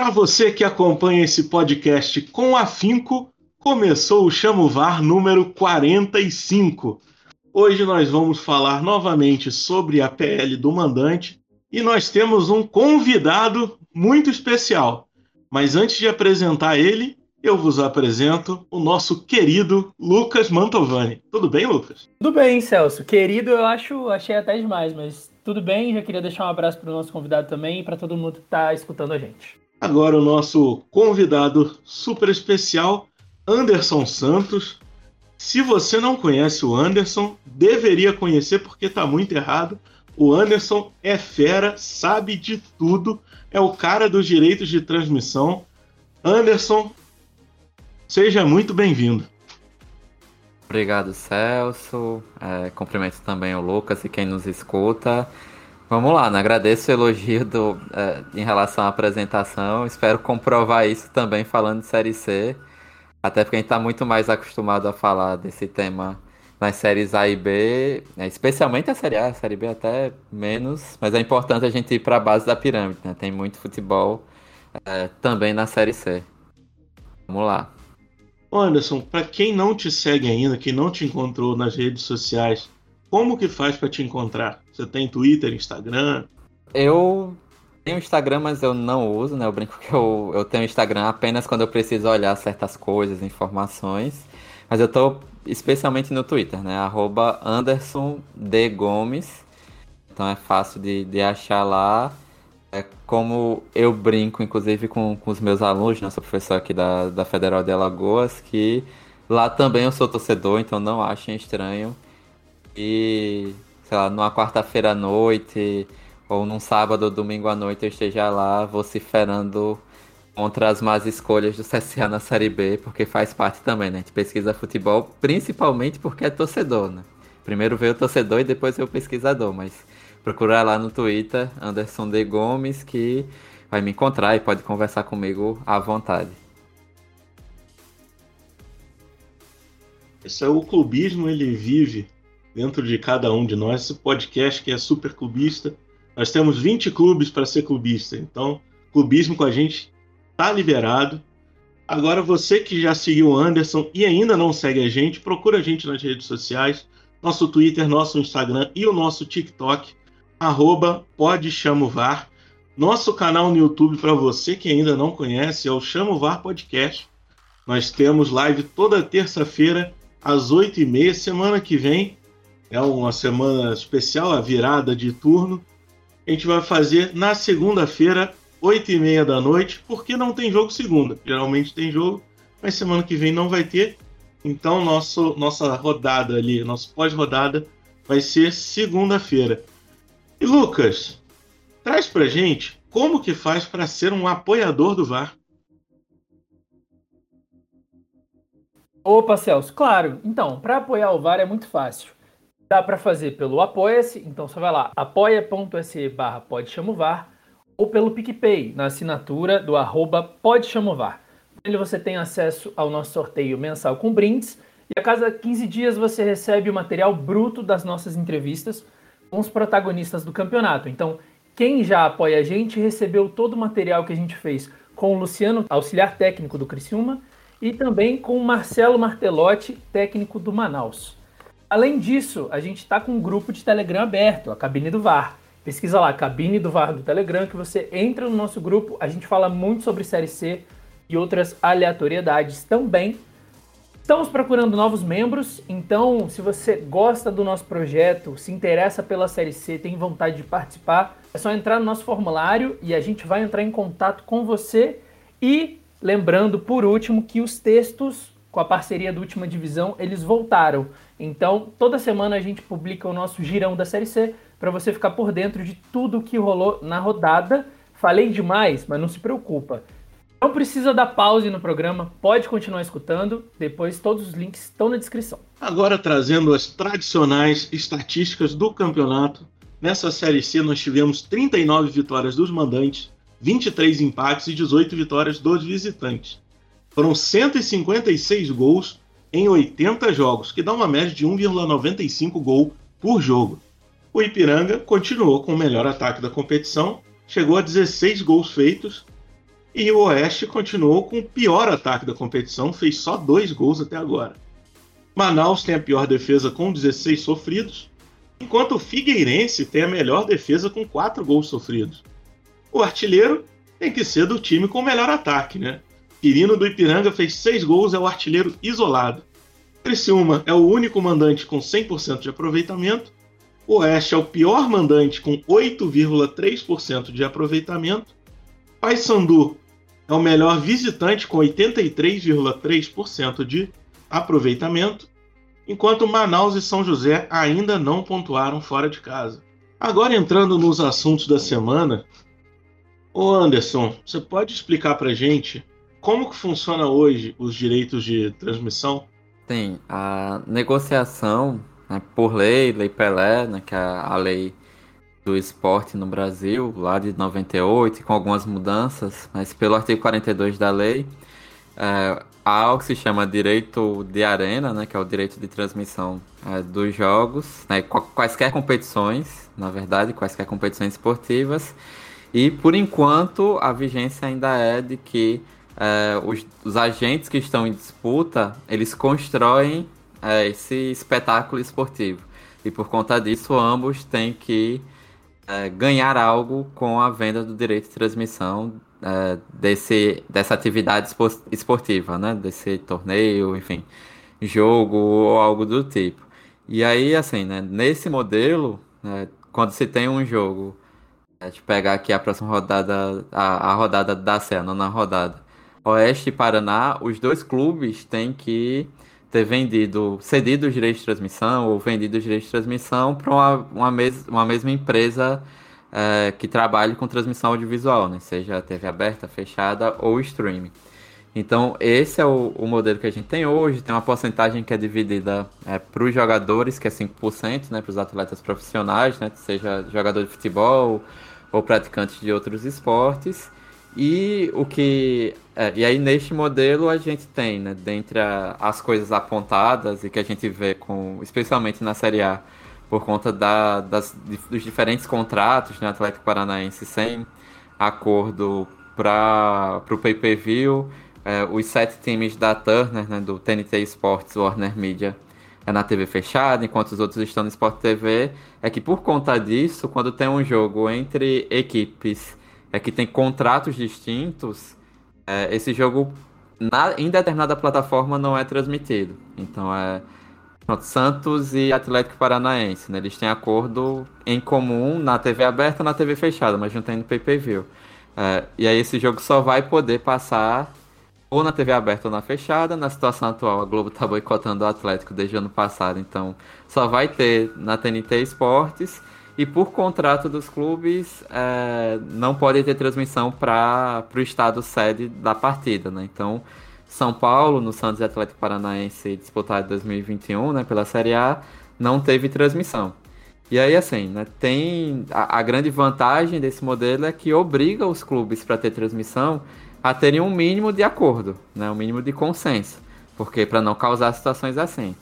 Para você que acompanha esse podcast com afinco, começou o Chamo VAR número 45. Hoje nós vamos falar novamente sobre a PL do mandante e nós temos um convidado muito especial. Mas antes de apresentar ele, eu vos apresento o nosso querido Lucas Mantovani. Tudo bem, Lucas? Tudo bem, Celso. Querido, eu acho, achei até demais, mas tudo bem. Já queria deixar um abraço para o nosso convidado também e para todo mundo que está escutando a gente. Agora o nosso convidado super especial, Anderson Santos. Se você não conhece o Anderson, deveria conhecer porque está muito errado. O Anderson é fera, sabe de tudo, é o cara dos direitos de transmissão. Anderson, seja muito bem-vindo. Obrigado, Celso. É, cumprimento também o Lucas e quem nos escuta. Vamos lá, né? agradeço o elogio do, é, em relação à apresentação. Espero comprovar isso também falando de Série C. Até porque a gente está muito mais acostumado a falar desse tema nas séries A e B, né? especialmente a Série A, a Série B até menos, mas é importante a gente ir para a base da pirâmide, né? Tem muito futebol é, também na Série C. Vamos lá. Anderson, para quem não te segue ainda, quem não te encontrou nas redes sociais, como que faz para te encontrar? Você tem Twitter, Instagram? Eu tenho Instagram, mas eu não uso, né? Eu brinco que eu, eu tenho Instagram apenas quando eu preciso olhar certas coisas, informações. Mas eu tô especialmente no Twitter, né? Arroba Anderson D. Gomes. Então é fácil de, de achar lá. É como eu brinco, inclusive, com, com os meus alunos, né? Eu sou professor aqui da, da Federal de Alagoas, que lá também eu sou torcedor, então não achem estranho. E, sei lá, numa quarta-feira à noite ou num sábado ou domingo à noite eu esteja lá vociferando contra as más escolhas do CSA na Série B, porque faz parte também, né? A gente pesquisa futebol principalmente porque é torcedor, né? Primeiro veio o torcedor e depois veio o pesquisador, mas procurar lá no Twitter, Anderson de Gomes, que vai me encontrar e pode conversar comigo à vontade. Esse é o clubismo, ele vive dentro de cada um de nós. Esse podcast que é super clubista. Nós temos 20 clubes para ser clubista. Então, clubismo com a gente tá liberado. Agora, você que já seguiu o Anderson e ainda não segue a gente, procura a gente nas redes sociais. Nosso Twitter, nosso Instagram e o nosso TikTok. Arroba. Nosso canal no YouTube, para você que ainda não conhece, é o Chamo VAR Podcast. Nós temos live toda terça-feira, às 8h30. Semana que vem é uma semana especial, a virada de turno. A gente vai fazer na segunda-feira, 8 e meia da noite, porque não tem jogo segunda. Geralmente tem jogo, mas semana que vem não vai ter. Então nosso, nossa rodada ali, nosso pós-rodada, vai ser segunda-feira. E Lucas, traz pra gente como que faz para ser um apoiador do VAR. Opa, Celso, claro. Então, para apoiar o VAR é muito fácil. Dá para fazer pelo Apoia-se, então você vai lá, apoia.se barra VAR, ou pelo PicPay, na assinatura do arroba VAR. Nele você tem acesso ao nosso sorteio mensal com brindes, e a cada 15 dias você recebe o material bruto das nossas entrevistas com os protagonistas do campeonato. Então, quem já apoia a gente recebeu todo o material que a gente fez com o Luciano, auxiliar técnico do Criciúma, e também com o Marcelo Martelotti, técnico do Manaus. Além disso, a gente está com um grupo de Telegram aberto, a Cabine do VAR. Pesquisa lá, Cabine do VAR do Telegram, que você entra no nosso grupo. A gente fala muito sobre Série C e outras aleatoriedades também. Estamos procurando novos membros, então se você gosta do nosso projeto, se interessa pela Série C, tem vontade de participar, é só entrar no nosso formulário e a gente vai entrar em contato com você. E lembrando, por último, que os textos com a parceria do Última Divisão, eles voltaram. Então, toda semana a gente publica o nosso girão da Série C para você ficar por dentro de tudo que rolou na rodada. Falei demais, mas não se preocupa. Não precisa dar pause no programa, pode continuar escutando. Depois todos os links estão na descrição. Agora trazendo as tradicionais estatísticas do campeonato. Nessa Série C nós tivemos 39 vitórias dos mandantes, 23 empates e 18 vitórias dos visitantes. Foram 156 gols em 80 jogos, que dá uma média de 1,95 gol por jogo. O Ipiranga continuou com o melhor ataque da competição, chegou a 16 gols feitos E o Oeste continuou com o pior ataque da competição, fez só dois gols até agora. Manaus tem a pior defesa com 16 sofridos, enquanto o Figueirense tem a melhor defesa com 4 gols sofridos. O artilheiro tem que ser do time com o melhor ataque, né? Quirino do Ipiranga fez 6 gols, é o artilheiro isolado. Criciúma é o único mandante com 100% de aproveitamento. O Oeste é o pior mandante com 8,3% de aproveitamento. Paysandu é o melhor visitante com 83,3% de aproveitamento, enquanto Manaus e São José ainda não pontuaram fora de casa. Agora entrando nos assuntos da semana, ô Anderson, você pode explicar para gente como que funciona hoje os direitos de transmissão? Sim, a negociação né, por lei, Lei Pelé, né, que é a lei do esporte no Brasil, lá de 98, com algumas mudanças, mas pelo artigo 42 da lei, é, há algo que se chama direito de arena, né, que é o direito de transmissão é, dos jogos, né, quaisquer competições, na verdade, quaisquer competições esportivas, e por enquanto a vigência ainda é de que é, os, os, agentes que estão em disputa, eles constroem é, esse espetáculo esportivo. E por conta disso, ambos têm que é, ganhar algo com a venda do direito de transmissão é, desse, dessa atividade esportiva, né? Desse torneio, enfim, jogo ou algo do tipo. E aí, assim, né? Nesse modelo, né, quando se tem um jogo, a gente pegar aqui a próxima rodada, a, a rodada da C, a nona rodada, Oeste e Paraná, os dois clubes têm que ter vendido, cedido os direitos de transmissão ou vendido os direitos de transmissão para uma, uma, mes uma mesma empresa é, que trabalhe com transmissão audiovisual, né? seja TV aberta, fechada ou streaming. Então, esse é o, o, modelo que a gente tem hoje. Tem uma porcentagem que é dividida é, para os jogadores, que é 5%, né, para os atletas profissionais, né, seja jogador de futebol ou praticantes de outros esportes. E o que. É, e aí, neste modelo, a gente tem, né, dentre a, as coisas apontadas e que a gente vê, com, especialmente na Série A, por conta da, das, dos diferentes contratos, né, Atlético Paranaense sem acordo para o pay-per-view, é, os sete times da Turner, né, do TNT Sports, Warner Media, é na TV fechada, enquanto os outros estão no Sport TV, é que por conta disso, quando tem um jogo entre equipes é que tem contratos distintos, é, esse jogo na, em determinada plataforma não é transmitido. Então é Santos e Atlético Paranaense, né? Eles têm acordo em comum na TV aberta na TV fechada, mas não tem no pay-per-view. É, e aí esse jogo só vai poder passar ou na TV aberta ou na fechada. Na situação atual, a Globo está boicotando o Atlético desde o ano passado, então só vai ter na TNT Esportes e por contrato dos clubes, é, não pode ter transmissão para o estado sede da partida, né? Então, São Paulo, no Santos Atlético Paranaense disputado em 2021, né, pela Série A, não teve transmissão. E aí, assim, né, tem a, a grande vantagem desse modelo é que obriga os clubes para ter transmissão a terem um mínimo de acordo, né, um mínimo de consenso, porque para não causar situações assim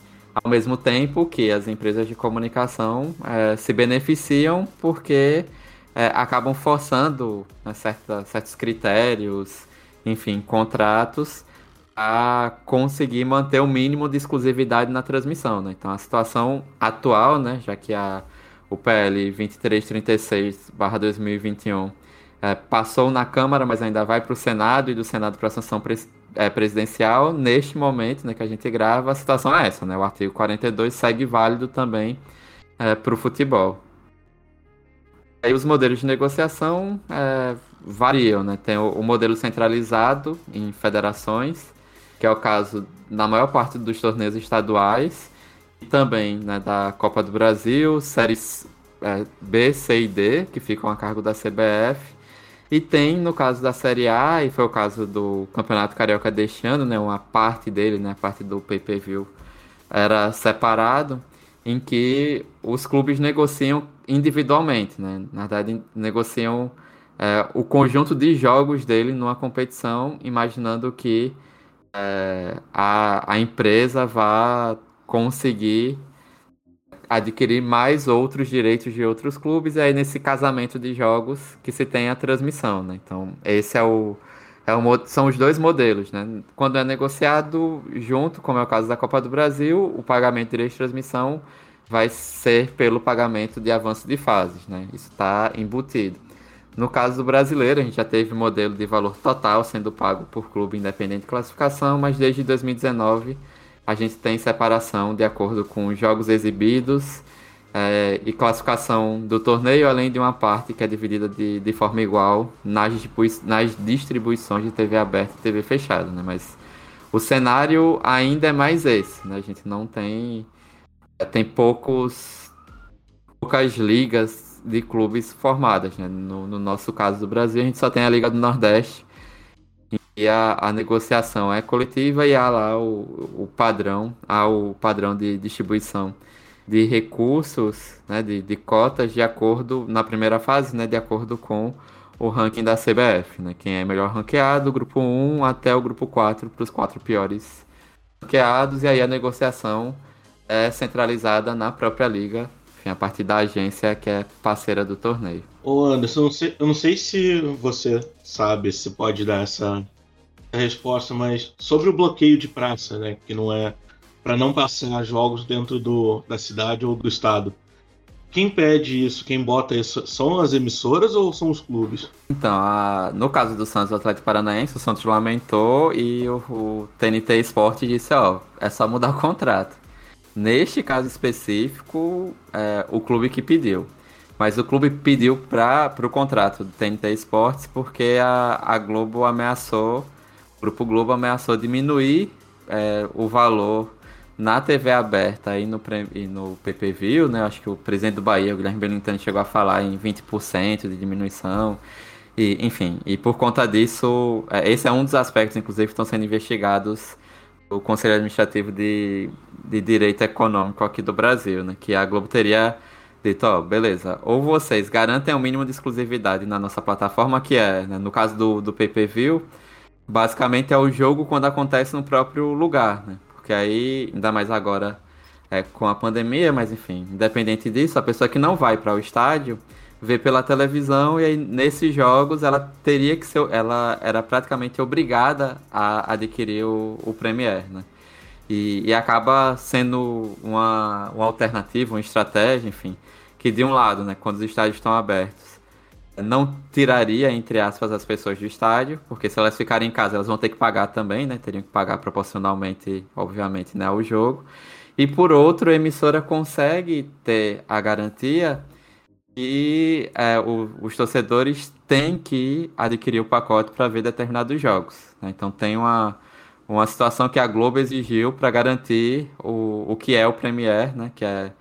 ao mesmo tempo que as empresas de comunicação é, se beneficiam porque é, acabam forçando né, certa, certos critérios, enfim, contratos a conseguir manter o mínimo de exclusividade na transmissão. Né? Então, a situação atual, né, já que a, o PL 2336-2021 é, passou na Câmara, mas ainda vai para o Senado e do Senado para a sanção é, presidencial, neste momento né, que a gente grava, a situação é essa, né? O artigo 42 segue válido também é, para o futebol. Aí os modelos de negociação é, variam, né? Tem o, o, modelo centralizado em federações, que é o caso na maior parte dos torneios estaduais, e também né, da Copa do Brasil, séries é, B, C e D, que ficam a cargo da CBF, e tem, no caso da Série A, e foi o caso do Campeonato Carioca deste ano, né, uma parte dele, né, a parte do pay-per-view, era separado, em que os clubes negociam individualmente, né? Na verdade, negociam é, o conjunto de jogos dele numa competição, imaginando que é, a, a empresa vá conseguir adquirir mais outros direitos de outros clubes, e aí nesse casamento de jogos que se tem a transmissão, né? Então, esse é o, é um, são os dois modelos, né? Quando é negociado junto, como é o caso da Copa do Brasil, o pagamento de direito de transmissão vai ser pelo pagamento de avanço de fases, né? Isso está embutido. No caso do brasileiro, a gente já teve modelo de valor total sendo pago por clube independente de classificação, mas desde 2019 a gente tem separação de acordo com jogos exibidos é, e classificação do torneio, além de uma parte que é dividida de, de forma igual nas, nas distribuições de TV aberta e TV fechada, né? Mas o cenário ainda é mais esse, né? A gente não tem tem poucos poucas ligas de clubes formadas, né? No, no, nosso caso do Brasil, a gente só tem a Liga do Nordeste e a, a negociação é coletiva e há lá o, o padrão, há o padrão de distribuição de recursos, né, de, de cotas de acordo na primeira fase, né, de acordo com o ranking da CBF, né? Quem é melhor ranqueado, grupo 1 até o grupo 4 para os quatro piores ranqueados e aí a negociação é centralizada na própria liga, enfim, a partir da agência que é parceira do torneio. Ô Anderson, eu não sei, eu não sei se você sabe, se pode dar essa resposta, mas sobre o bloqueio de praça, né, que não é para não passar jogos dentro do, da cidade ou do estado. Quem pede isso, quem bota isso, são as emissoras ou são os clubes? Então, a, no caso do Santos Atlético Paranaense, o Santos lamentou e o, o TNT Esporte disse, ó, é só mudar o contrato. Neste caso específico, é, o clube que pediu. Mas o clube pediu para o contrato do TNT Esportes porque a, a Globo ameaçou, o Grupo Globo ameaçou diminuir é, o valor na TV aberta e no, e no PPV, né? Acho que o presidente do Bahia, o Guilherme Belintani, chegou a falar em 20% de diminuição. E, enfim, e por conta disso, é, esse é um dos aspectos, inclusive, que estão sendo investigados o Conselho Administrativo de, de Direito Econômico aqui do Brasil, né? Que a Globo teria dito, ó, beleza, ou vocês garantem o mínimo de exclusividade na nossa plataforma, que é, né, no caso do, do pay-per-view, basicamente é o jogo quando acontece no próprio lugar, né? Porque aí, ainda mais agora é, com a pandemia, mas enfim, independente disso, a pessoa que não vai para o estádio vê pela televisão e aí nesses jogos ela teria que ser, ela era praticamente obrigada a adquirir o, o Premiere, né? E, e, acaba sendo uma, uma alternativa, uma estratégia, enfim, que de um lado, né, quando os estádios estão abertos, não tiraria, entre aspas, as pessoas do estádio, porque se elas ficarem em casa, elas vão ter que pagar também, né, teriam que pagar proporcionalmente, obviamente, né, ao jogo. E por outro, a emissora consegue ter a garantia e é, o, os torcedores têm que adquirir o pacote para ver determinados jogos. Né? Então tem uma, uma situação que a Globo exigiu para garantir o, o que é o Premier, né? que é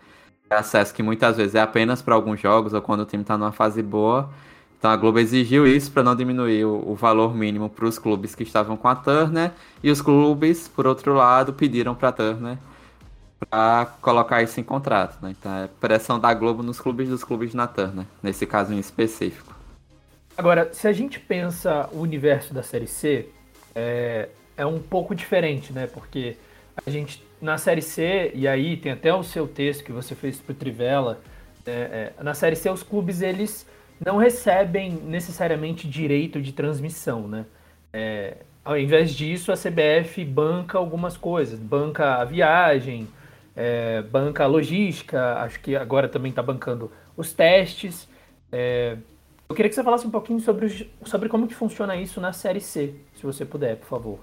acesso que muitas vezes é apenas para alguns jogos ou quando o time está numa fase boa. Então a Globo exigiu isso para não diminuir o, o valor mínimo para os clubes que estavam com a Turner e os clubes, por outro lado, pediram para a Turner para colocar isso em contrato, né? Então é pressão da Globo nos clubes dos clubes na Turner, nesse caso em específico. Agora, se a gente pensa o universo da Série C, é, é um pouco diferente, né? Porque a gente, na Série C, e aí tem até o seu texto que você fez para o Trivela, é, é, na Série C os clubes, eles não recebem necessariamente direito de transmissão, né? É, ao invés disso, a CBF banca algumas coisas, banca a viagem, é, banca a logística, acho que agora também está bancando os testes. É, eu queria que você falasse um pouquinho sobre, sobre como que funciona isso na Série C, se você puder, por favor.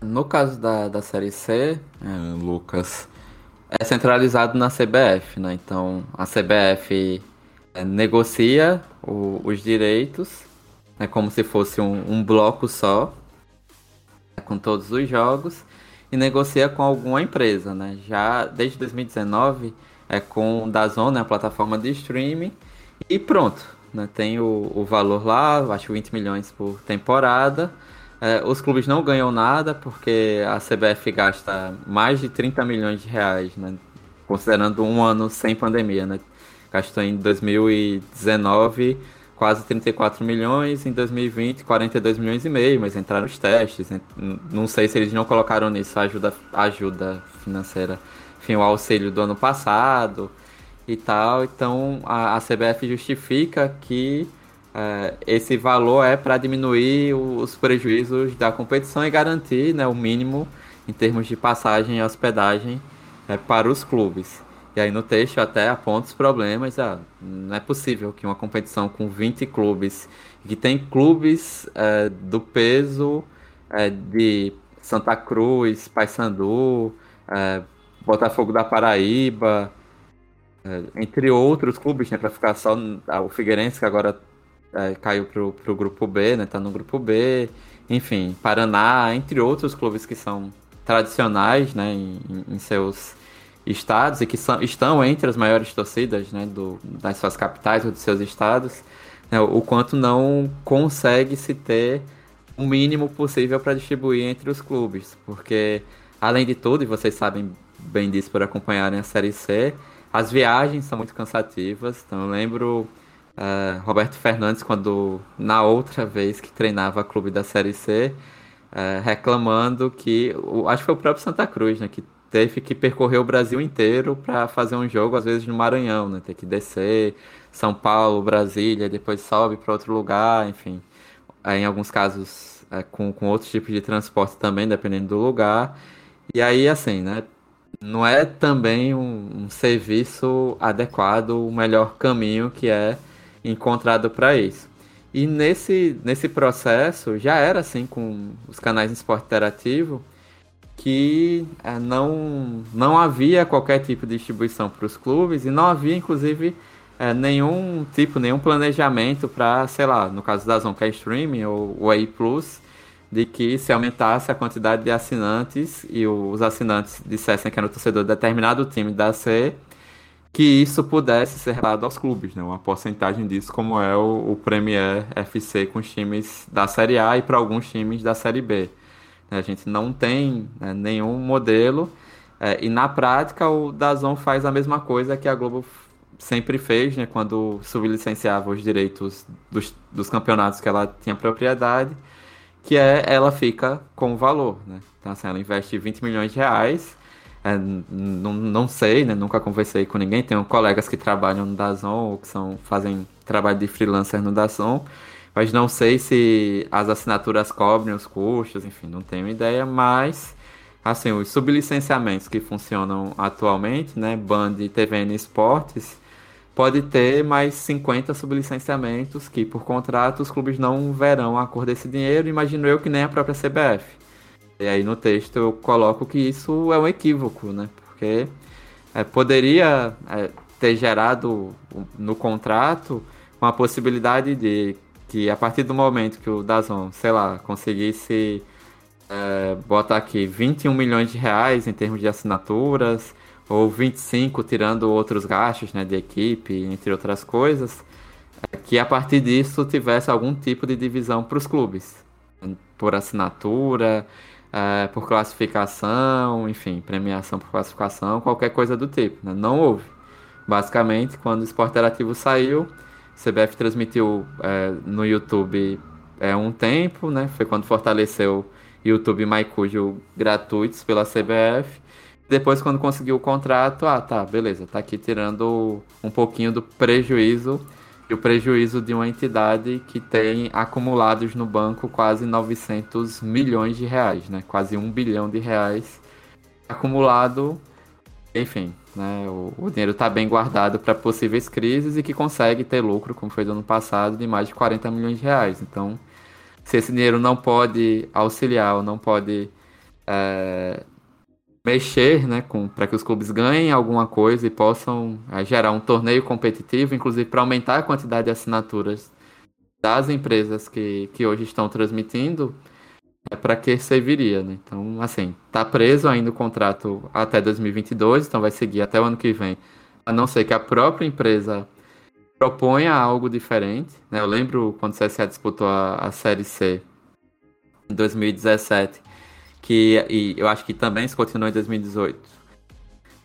No caso da, da Série C, é, Lucas, é centralizado na CBF, né? Então a CBF negocia o, os direitos, é como se fosse um, um bloco só, com todos os jogos, e negocia com alguma empresa, né? Já desde 2019 é com da Zona, a plataforma de streaming, e pronto, né? Tem o, o valor lá, acho 20 milhões por temporada. É, os clubes não ganham nada porque a CBF gasta mais de 30 milhões de reais, né? Considerando um ano sem pandemia, né? Gastou em 2019 quase 34 milhões, em 2020 42 milhões e meio, mas entraram os testes. Não sei se eles não colocaram nisso a ajuda, ajuda financeira, enfim, o auxílio do ano passado e tal. Então a, a CBF justifica que é, esse valor é para diminuir os prejuízos da competição e garantir né, o mínimo em termos de passagem e hospedagem é, para os clubes. E aí no texto até aponta os problemas. Ah, não é possível que uma competição com 20 clubes, que tem clubes é, do peso é, de Santa Cruz, Paysandu, é, Botafogo da Paraíba, entre outros clubes, né, para ficar só o Figueirense que agora caiu pro, pro grupo B, né, tá no grupo B, enfim, Paraná, entre outros clubes que são tradicionais, né, em, em seus estados e que são, estão entre as maiores torcidas, né, do, das suas capitais ou dos seus estados, né, o quanto não consegue se ter o mínimo possível para distribuir entre os clubes, porque além de tudo, e vocês sabem bem disso por acompanharem a Série C, as viagens são muito cansativas. Então eu lembro uh, Roberto Fernandes quando na outra vez que treinava clube da Série C, uh, reclamando que, acho que foi o próprio Santa Cruz, né, que teve que percorrer o Brasil inteiro para fazer um jogo, às vezes no Maranhão, né, ter que descer São Paulo, Brasília, depois sobe para outro lugar, enfim em alguns casos é, com, com outros tipos de transporte também, dependendo do lugar. E aí, assim, né? Não é também um, um serviço adequado, o melhor caminho que é encontrado para isso. E nesse, nesse processo, já era assim com os canais de esporte interativo, que é, não, não havia qualquer tipo de distribuição para os clubes e não havia, inclusive, é, nenhum tipo, nenhum planejamento para, sei lá, no caso da Zonka Streaming ou o AI Plus, de que se aumentasse a quantidade de assinantes e os assinantes dissessem que era o torcedor de determinado time da C, que isso pudesse ser dado aos clubes, né? Uma porcentagem disso, como é o, o Premier FC com os times da Série A e para alguns times da Série B. A gente não tem né, nenhum modelo é, e na prática o Dazon faz a mesma coisa que a Globo sempre fez, né, quando sublicenciava os direitos dos, dos campeonatos que ela tinha propriedade, que é ela fica com o valor, né? Então, assim, ela investe 20 milhões de reais, é, não, não sei, né, nunca conversei com ninguém, tenho colegas que trabalham no Dazon ou que são, fazem trabalho de freelancer no Dazon, mas não sei se as assinaturas cobrem os custos, enfim, não tenho ideia, mas assim, os sublicenciamentos que funcionam atualmente, né, Band, TVN Esportes, pode ter mais 50 sublicenciamentos que, por contrato, os clubes não verão a cor desse dinheiro, imagino eu que nem a própria CBF. E aí no texto eu coloco que isso é um equívoco, né? Porque é, poderia é, ter gerado no contrato uma possibilidade de que a partir do momento que o Dazon, sei lá, conseguisse é, botar aqui 21 milhões de reais em termos de assinaturas, ou 25 tirando outros gastos né, de equipe, entre outras coisas, é que a partir disso tivesse algum tipo de divisão para os clubes, por assinatura, é, por classificação, enfim, premiação por classificação, qualquer coisa do tipo. Né? Não houve. Basicamente, quando o Esporte Interativo saiu, CBF transmitiu é, no YouTube é, um tempo, né? Foi quando fortaleceu YouTube MyCujo gratuitos pela CBF. Depois, quando conseguiu o contrato, ah, tá, beleza, tá aqui tirando um pouquinho do prejuízo e o prejuízo de uma entidade que tem acumulados no banco quase 900 milhões de reais, né? Quase um bilhão de reais acumulado. Enfim, né? O, o dinheiro está bem guardado para possíveis crises e que consegue ter lucro, como foi do ano passado, de mais de 40 milhões de reais. Então, se esse dinheiro não pode auxiliar ou não pode é, mexer, né, para que os clubes ganhem alguma coisa e possam é, gerar um torneio competitivo, inclusive para aumentar a quantidade de assinaturas das empresas que, que hoje estão transmitindo, para que serviria, né? Então, assim, tá preso ainda o contrato até 2022, então vai seguir até o ano que vem, a não ser que a própria empresa proponha algo diferente, né? Eu lembro quando o CSA disputou a, a Série C em 2017, que e eu acho que também se continuou em 2018. O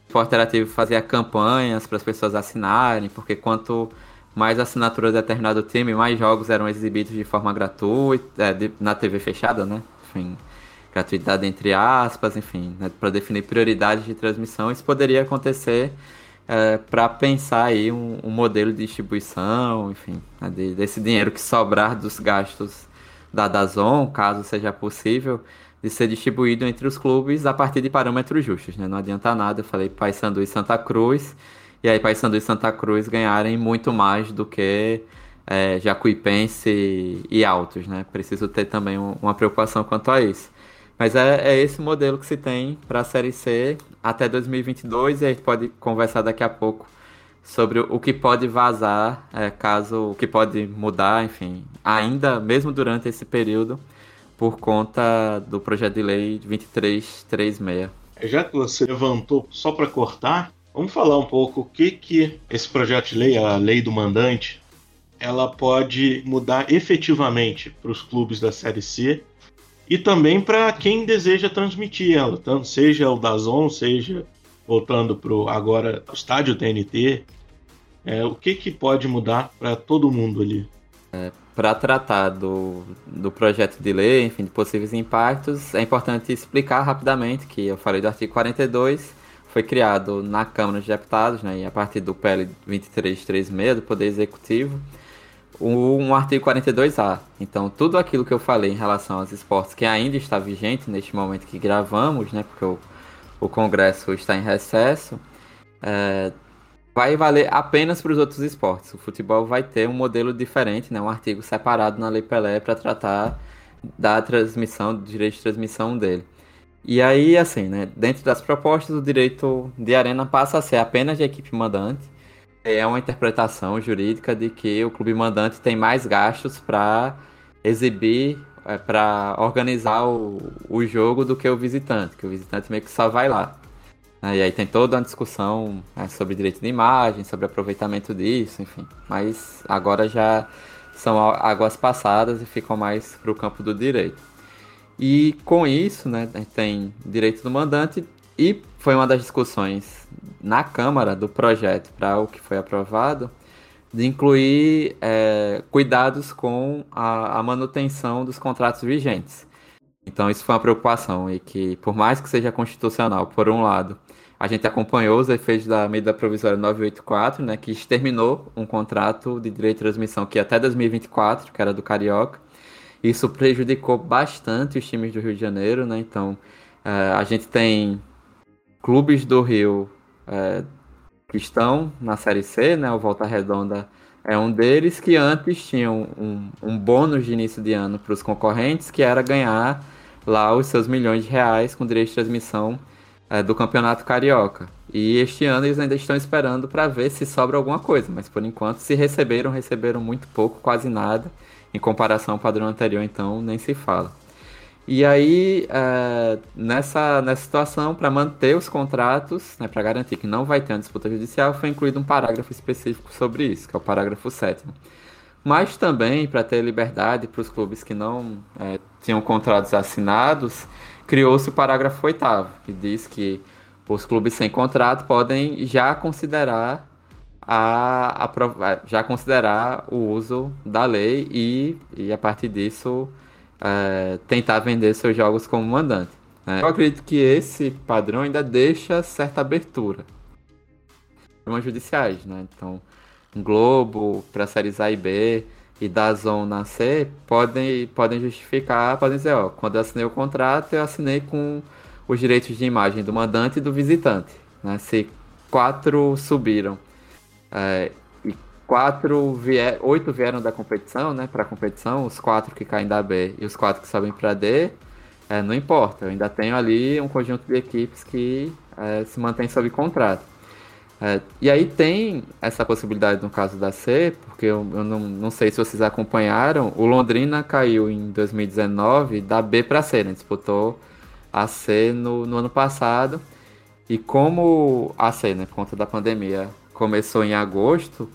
Esporte Interativo fazia campanhas para as pessoas assinarem, porque quanto mais assinaturas de determinado time, mais jogos eram exibidos de forma gratuita, é, na TV fechada, né? Enfim, gratuidade entre aspas, enfim, né? para definir prioridades de transmissão. Isso poderia acontecer é, para pensar aí um, um, modelo de distribuição, enfim, né, de, desse dinheiro que sobrar dos gastos da Dazon, caso seja possível, de ser distribuído entre os clubes a partir de parâmetros justos, né? Não adianta nada, eu falei Paysandu e Santa Cruz, e aí Paysandu e Santa Cruz ganharem muito mais do que é, Jacuipense e Altos, né? Preciso ter também um, uma preocupação quanto a isso. Mas é, é esse modelo que se tem para a Série C até 2022 e a gente pode conversar daqui a pouco sobre o que pode vazar, é, caso o que pode mudar, enfim, ainda mesmo durante esse período, por conta do projeto de lei 2336. Já que você levantou só para cortar, vamos falar um pouco o que que esse projeto de lei, a lei do mandante, ela pode mudar efetivamente para os clubes da Série C e também para quem deseja transmitir ela, tanto seja o Dazon, seja voltando para o agora o estádio TNT. É, o que, que pode mudar para todo mundo ali? É, para tratar do, do projeto de lei, enfim, de possíveis impactos, é importante explicar rapidamente que eu falei do artigo 42, foi criado na Câmara dos Deputados, né, e a partir do PL 2336 do Poder Executivo, um artigo 42A. Então, tudo aquilo que eu falei em relação aos esportes que ainda está vigente neste momento que gravamos, né, porque o, o Congresso está em recesso, é, vai valer apenas para os outros esportes. O futebol vai ter um modelo diferente, né, um artigo separado na Lei Pelé para tratar da transmissão, do direito de transmissão dele. E aí, assim, né, dentro das propostas, o direito de arena passa a ser apenas de equipe mandante, é uma interpretação jurídica de que o clube mandante tem mais gastos para exibir, é, para organizar o, o jogo do que o visitante, que o visitante meio que só vai lá. E aí tem toda uma discussão né, sobre direito de imagem, sobre aproveitamento disso, enfim. Mas agora já são águas passadas e ficam mais para o campo do direito. E com isso, né, tem direito do mandante e foi uma das discussões na Câmara do projeto para o que foi aprovado de incluir é, cuidados com a, a, manutenção dos contratos vigentes. Então isso foi uma preocupação e que, por mais que seja constitucional, por um lado, a gente acompanhou os efeitos da medida provisória 984, né, que exterminou um contrato de direito de transmissão que até 2024, que era do Carioca. Isso prejudicou bastante os times do Rio de Janeiro, né? Então é, a gente tem clubes do Rio é, que estão na Série C, né? O Volta Redonda é um deles que antes tinham um, um bônus de início de ano para os concorrentes, que era ganhar lá os seus milhões de reais com direito de transmissão é, do Campeonato Carioca. E este ano eles ainda estão esperando para ver se sobra alguma coisa, mas por enquanto se receberam, receberam muito pouco, quase nada, em comparação ao padrão anterior, então nem se fala. E aí, é, nessa, nessa situação, para manter os contratos, né, para garantir que não vai ter uma disputa judicial, foi incluído um parágrafo específico sobre isso, que é o parágrafo 7. Mas também, para ter liberdade para os clubes que não é, tinham contratos assinados, criou-se o parágrafo 8, que diz que os clubes sem contrato podem já considerar a, a, já considerar o uso da lei e, e a partir disso é, tentar vender seus jogos como mandante. Né? Eu acredito que esse padrão ainda deixa certa abertura. Formas judiciais, né? Então, Globo para séries A e B e da Zona C podem, podem justificar, podem dizer, ó, quando eu assinei o contrato, eu assinei com os direitos de imagem do mandante e do visitante. Né? Se quatro subiram é, quatro vier, oito vieram da competição, né, para a competição, os quatro que caem da B e os quatro que sobem para D, é, não importa, eu ainda tenho ali um conjunto de equipes que é, se mantém sob contrato. É, e aí tem essa possibilidade no caso da C, porque eu, eu não, não, sei se vocês acompanharam, o Londrina caiu em 2019 da B para C, né, disputou a C no, no ano passado, e como a C, né, por conta da pandemia, começou em agosto,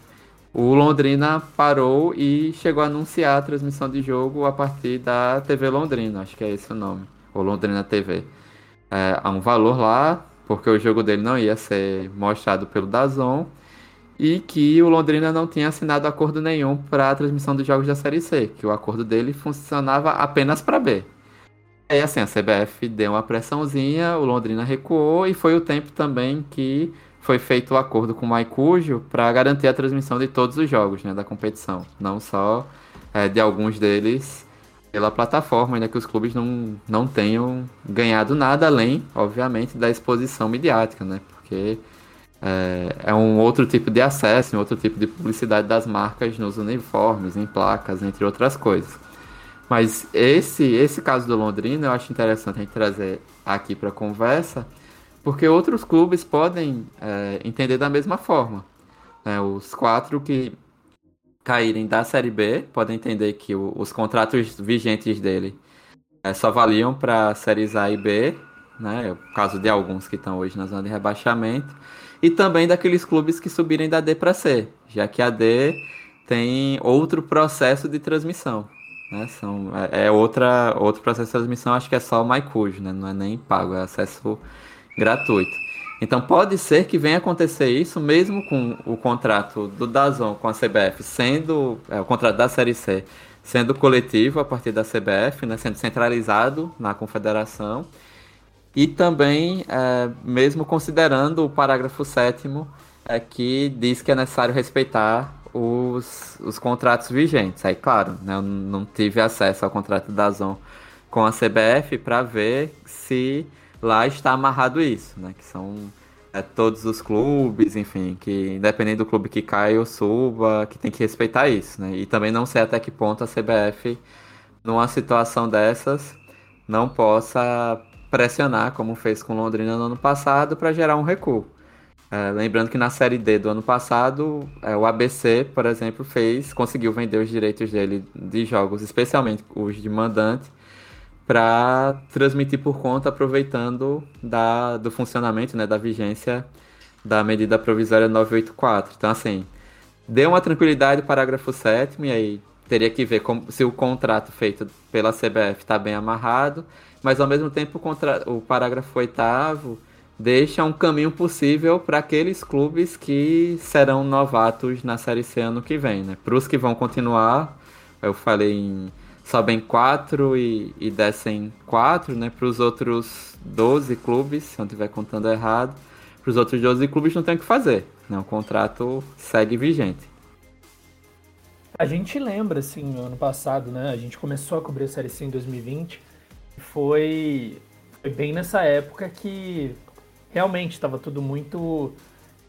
o Londrina parou e chegou a anunciar a transmissão de jogo a partir da TV Londrina, acho que é esse o nome, ou Londrina TV. É, há um valor lá, porque o jogo dele não ia ser mostrado pelo Dazon, e que o Londrina não tinha assinado acordo nenhum para a transmissão dos jogos da Série C, que o acordo dele funcionava apenas para B. Aí assim, a CBF deu uma pressãozinha, o Londrina recuou e foi o tempo também que foi feito o um acordo com o Maicujo para garantir a transmissão de todos os jogos né, da competição, não só é, de alguns deles pela plataforma, ainda que os clubes não, não tenham ganhado nada além, obviamente, da exposição midiática, né? Porque é, é, um outro tipo de acesso, um outro tipo de publicidade das marcas nos uniformes, em placas, entre outras coisas. Mas esse, esse caso do Londrina eu acho interessante a gente trazer aqui para conversa, porque outros clubes podem é, entender da mesma forma. É, os quatro que caírem da Série B podem entender que o, os contratos vigentes dele é, só valiam para séries A e B, né? É o caso de alguns que estão hoje na zona de rebaixamento, e também daqueles clubes que subirem da D para C, já que a D tem outro processo de transmissão. Né? São, é, é outra, outro processo de transmissão, acho que é só o MyCujo, né? não é nem pago, é acesso gratuito. Então pode ser que venha acontecer isso mesmo com o contrato do Dazon com a CBF sendo é, o contrato da Série C sendo coletivo a partir da CBF, né, sendo centralizado na confederação e também é, mesmo considerando o parágrafo 7 é, que diz que é necessário respeitar os, os contratos vigentes. Aí, claro, né, eu não tive acesso ao contrato da Zon com a CBF para ver se lá está amarrado isso, né? Que são é, todos os clubes, enfim, que independente do clube que cai ou suba, que tem que respeitar isso, né? E também não sei até que ponto a CBF, numa situação dessas, não possa pressionar, como fez com Londrina no ano passado, para gerar um recuo. É, lembrando que na Série D do ano passado, é, o ABC, por exemplo, fez, conseguiu vender os direitos dele de jogos, especialmente os de mandante, para transmitir por conta, aproveitando da, do funcionamento, né, da vigência da medida provisória 984. Então, assim, deu uma tranquilidade parágrafo 7 e aí teria que ver como, se o contrato feito pela CBF está bem amarrado, mas ao mesmo tempo o, contra, o parágrafo 8 deixa um caminho possível para aqueles clubes que serão novatos na Série C ano que vem. Né? Para os que vão continuar, eu falei em sobem 4 e, e descem 4, né? Para os outros 12 clubes, se não estiver contando errado, para os outros 12 clubes não tem o que fazer. Né? O contrato segue vigente. A gente lembra, assim, no ano passado, né? A gente começou a cobrir a Série C em 2020. Foi, foi bem nessa época que realmente estava tudo muito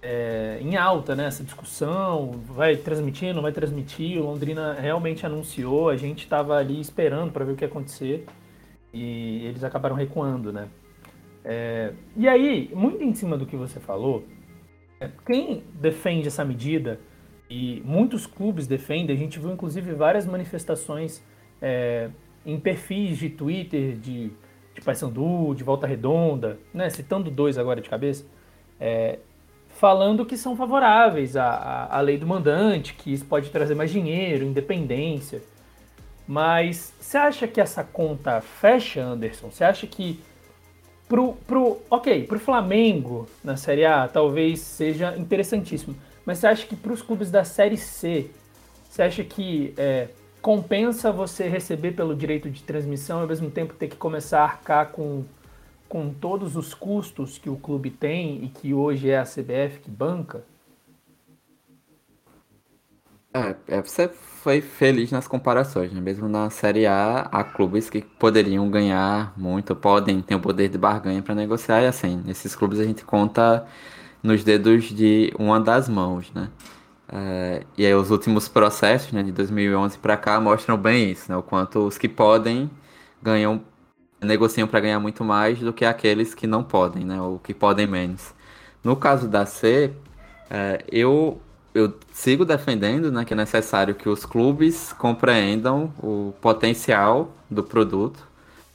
é, em alta, né? Essa discussão, vai transmitir, não vai transmitir. O Londrina realmente anunciou, a gente estava ali esperando para ver o que ia acontecer e eles acabaram recuando, né? É, e aí, muito em cima do que você falou, é, quem defende essa medida e muitos clubes defendem, a gente viu inclusive várias manifestações é, em perfis de Twitter de, de Paysandu, de Volta Redonda, né? Citando dois agora de cabeça. É, falando que são favoráveis à, à, lei do mandante, que isso pode trazer mais dinheiro, independência. Mas você acha que essa conta fecha, Anderson? Você acha que pro, pro, ok, pro Flamengo na Série A talvez seja interessantíssimo, mas você acha que para os clubes da Série C, você acha que é, compensa você receber pelo direito de transmissão e ao mesmo tempo ter que começar a arcar com com todos os custos que o clube tem e que hoje é a CBF que banca? É, é, você foi feliz nas comparações, né? Mesmo na Série A, há clubes que poderiam ganhar muito, podem ter o poder de barganha para negociar, e assim, esses clubes a gente conta nos dedos de uma das mãos, né? É, e aí os últimos processos, né, de 2011 para cá mostram bem isso, né? O quanto os que podem ganham negociam para ganhar muito mais do que aqueles que não podem, né? Ou que podem menos. No caso da C, é, eu, eu sigo defendendo né, que é necessário que os clubes compreendam o potencial do produto.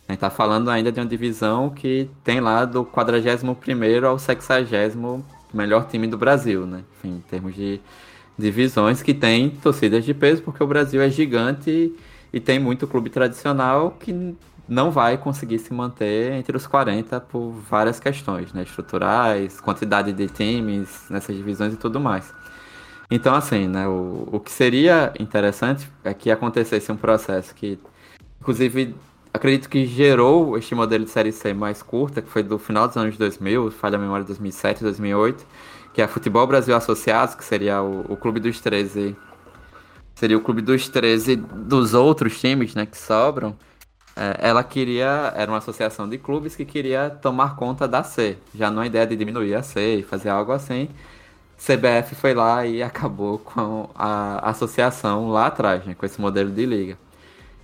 A gente está falando ainda de uma divisão que tem lá do 41 ao 60 melhor time do Brasil, né? Enfim, em termos de divisões que tem torcidas de peso, porque o Brasil é gigante e tem muito clube tradicional que não vai conseguir se manter entre os 40 por várias questões, né? Estruturais, quantidade de times nessas divisões e tudo mais. Então, assim, né? O, o que seria interessante é que acontecesse um processo que, inclusive, acredito que gerou este modelo de série C mais curta, que foi do final dos anos 2000, falha a memória 2007, 2008, que é Futebol Brasil Associados, que seria o, o clube dos 13. Seria o clube dos 13 dos outros times, né, que sobram. É, ela queria, era uma associação de clubes que queria tomar conta da C. Já não a ideia de diminuir a C e fazer algo assim. CBF foi lá e acabou com a associação lá atrás, né, com esse modelo de liga.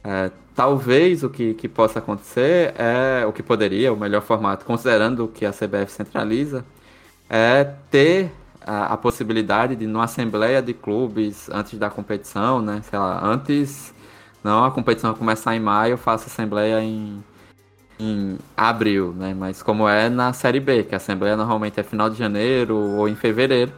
É, talvez o que, que possa acontecer é o que poderia, o melhor formato, considerando que a CBF centraliza, é ter a, a possibilidade de, numa assembleia de clubes antes da competição, né, sei lá, antes não, a competição começar em maio, eu faço assembleia em, em abril, né? Mas como é na Série B, que a assembleia normalmente é final de janeiro ou em fevereiro,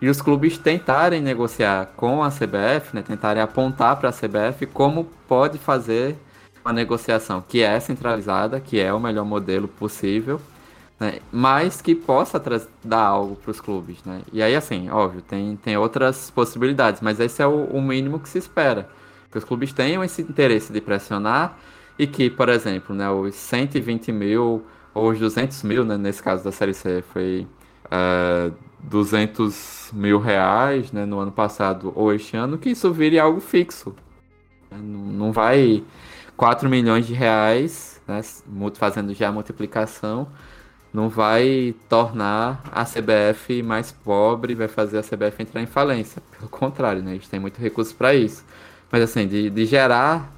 e os clubes tentarem negociar com a CBF, né? Tentarem apontar para a CBF como pode fazer uma negociação que é centralizada, que é o melhor modelo possível, né? mas que possa dar algo para os clubes, né? E aí, assim, óbvio, tem, tem outras possibilidades, mas esse é o, o mínimo que se espera que os clubes tenham esse interesse de pressionar e que, por exemplo, né, os 120 mil ou os 200 mil, né, nesse caso da Série C, foi uh, é, 200 mil reais né, no ano passado ou este ano, que isso vire algo fixo. Não vai 4 milhões de reais, né, fazendo já a multiplicação, não vai tornar a CBF mais pobre, vai fazer a CBF entrar em falência. Pelo contrário, né, eles têm muito recurso para isso. Mas assim, de, de gerar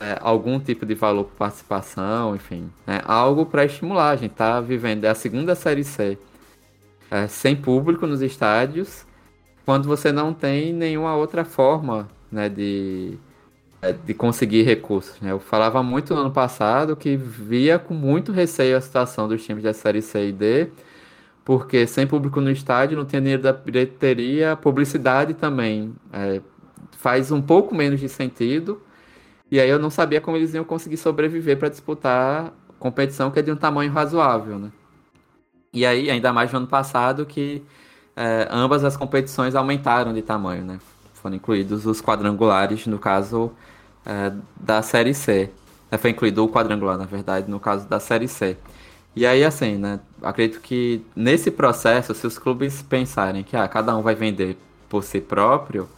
é, algum tipo de valor por participação, enfim, né? algo para estimular. A gente está vivendo é a segunda série C é, sem público nos estádios, quando você não tem nenhuma outra forma né, de, é, de conseguir recursos. Né? Eu falava muito no ano passado que via com muito receio a situação dos times da série C e D, porque sem público no estádio não tinha dinheiro da bilheteria, publicidade também. É, faz um pouco menos de sentido. E aí eu não sabia como eles iam conseguir sobreviver para disputar competição que é de um tamanho razoável, né? E aí, ainda mais no ano passado, que é, ambas as competições aumentaram de tamanho, né? Foram incluídos os quadrangulares, no caso é, da Série C. É, foi incluído o quadrangular, na verdade, no caso da Série C. E aí, assim, né? Acredito que nesse processo, se os clubes pensarem que ah, cada um vai vender por si próprio,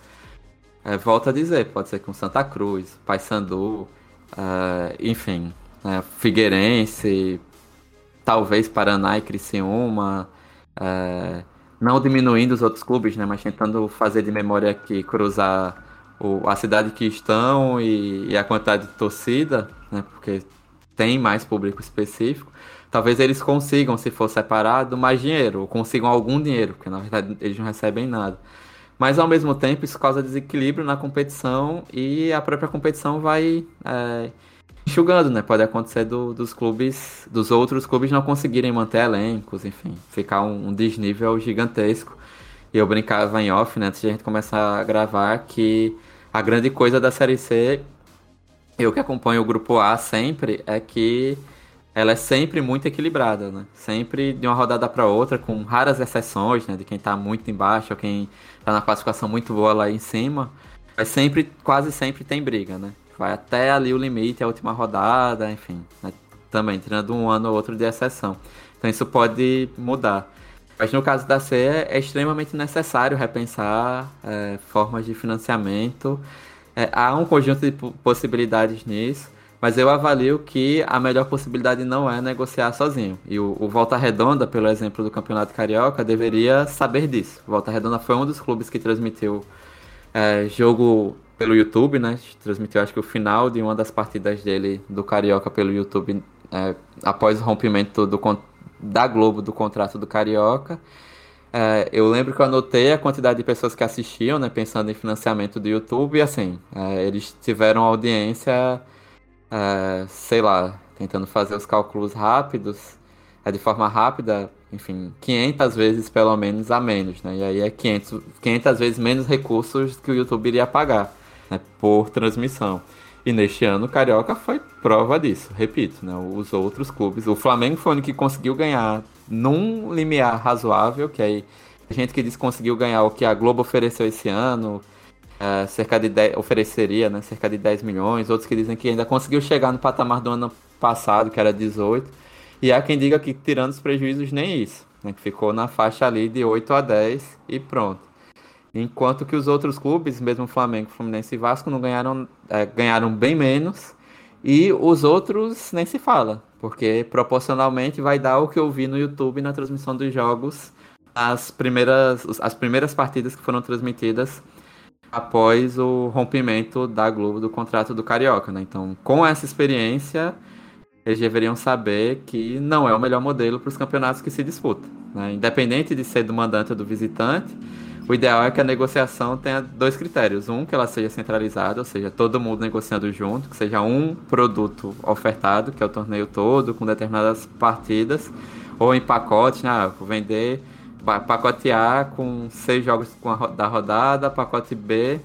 é, volto a dizer, pode ser com Santa Cruz, Paysandu, uh, enfim, né, Figueirense, talvez Paraná e Criciúma, uh, não diminuindo os outros clubes, né, mas tentando fazer de memória aqui, cruzar o, a cidade que estão e, e, a quantidade de torcida, né, porque tem mais público específico, talvez eles consigam, se for separado, mais dinheiro, ou consigam algum dinheiro, porque na verdade eles não recebem nada. Mas ao mesmo tempo isso causa desequilíbrio na competição e a própria competição vai é, enxugando, né? Pode acontecer do, dos clubes, dos outros clubes não conseguirem manter elencos, enfim, ficar um, um desnível gigantesco. E eu brincava em off, né, antes de a gente começar a gravar, que a grande coisa da Série C, eu que acompanho o grupo A sempre, é que ela é sempre muito equilibrada, né? Sempre de uma rodada para outra, com raras exceções, né? De quem tá muito embaixo ou quem tá na classificação muito boa lá em cima. Mas sempre, quase sempre tem briga, né? Vai até ali o limite, a última rodada, enfim. Né? Também, tirando um ano ou outro de exceção. Então isso pode mudar. Mas no caso da C é extremamente necessário repensar é, formas de financiamento. É, há um conjunto de possibilidades nisso. Mas eu avalio que a melhor possibilidade não é negociar sozinho. E o, o, Volta Redonda, pelo exemplo do Campeonato Carioca, deveria saber disso. Volta Redonda foi um dos clubes que transmitiu é, jogo pelo YouTube, né? Transmitiu acho que o final de uma das partidas dele do Carioca pelo YouTube é, após o rompimento do, da Globo do contrato do Carioca. É, eu lembro que eu anotei a quantidade de pessoas que assistiam, né, pensando em financiamento do YouTube, e assim, é, eles tiveram audiência é, sei lá, tentando fazer os cálculos rápidos, é de forma rápida, enfim, 500 vezes pelo menos a menos, né? E aí é 500, 500 vezes menos recursos que o YouTube iria pagar né, por transmissão. E neste ano o Carioca foi prova disso, repito, né? Os outros clubes, o Flamengo foi o que conseguiu ganhar num limiar razoável, que aí gente que diz que conseguiu ganhar o que a Globo ofereceu esse ano, é, cerca de 10, ofereceria né, cerca de 10 milhões, outros que dizem que ainda conseguiu chegar no patamar do ano passado, que era 18, e há quem diga que tirando os prejuízos nem isso. né, que ficou na faixa ali de 8 a 10 e pronto. Enquanto que os outros clubes, mesmo Flamengo, Fluminense e Vasco, não ganharam, é, ganharam bem menos. E os outros nem se fala, porque proporcionalmente vai dar o que eu vi no YouTube na transmissão dos jogos, as primeiras, as primeiras partidas que foram transmitidas após o rompimento da Globo do contrato do Carioca, né? Então, com essa experiência, eles deveriam saber que não é o melhor modelo para os campeonatos que se disputam. Né? Independente de ser do mandante ou do visitante, o ideal é que a negociação tenha dois critérios. Um, que ela seja centralizada, ou seja, todo mundo negociando junto, que seja um produto ofertado, que é o torneio todo, com determinadas partidas, ou em pacote, né? Vou vender pacote A com seis jogos da rodada, pacote B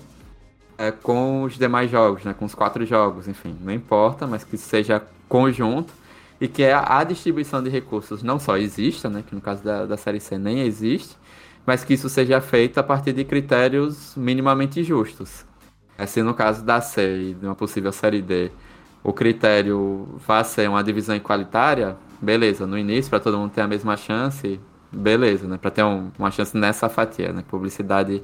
é, com os demais jogos, né, com os quatro jogos, enfim, não importa, mas que seja conjunto e que a, distribuição de recursos não só exista, né, que no caso da, da Série C nem existe, mas que isso seja feito a partir de critérios minimamente justos. Assim, no caso da C e de uma possível Série D, o critério vai ser uma divisão igualitária, beleza, no início, para todo mundo ter a mesma chance, beleza, né? Para ter um, uma chance nessa fatia, né? Publicidade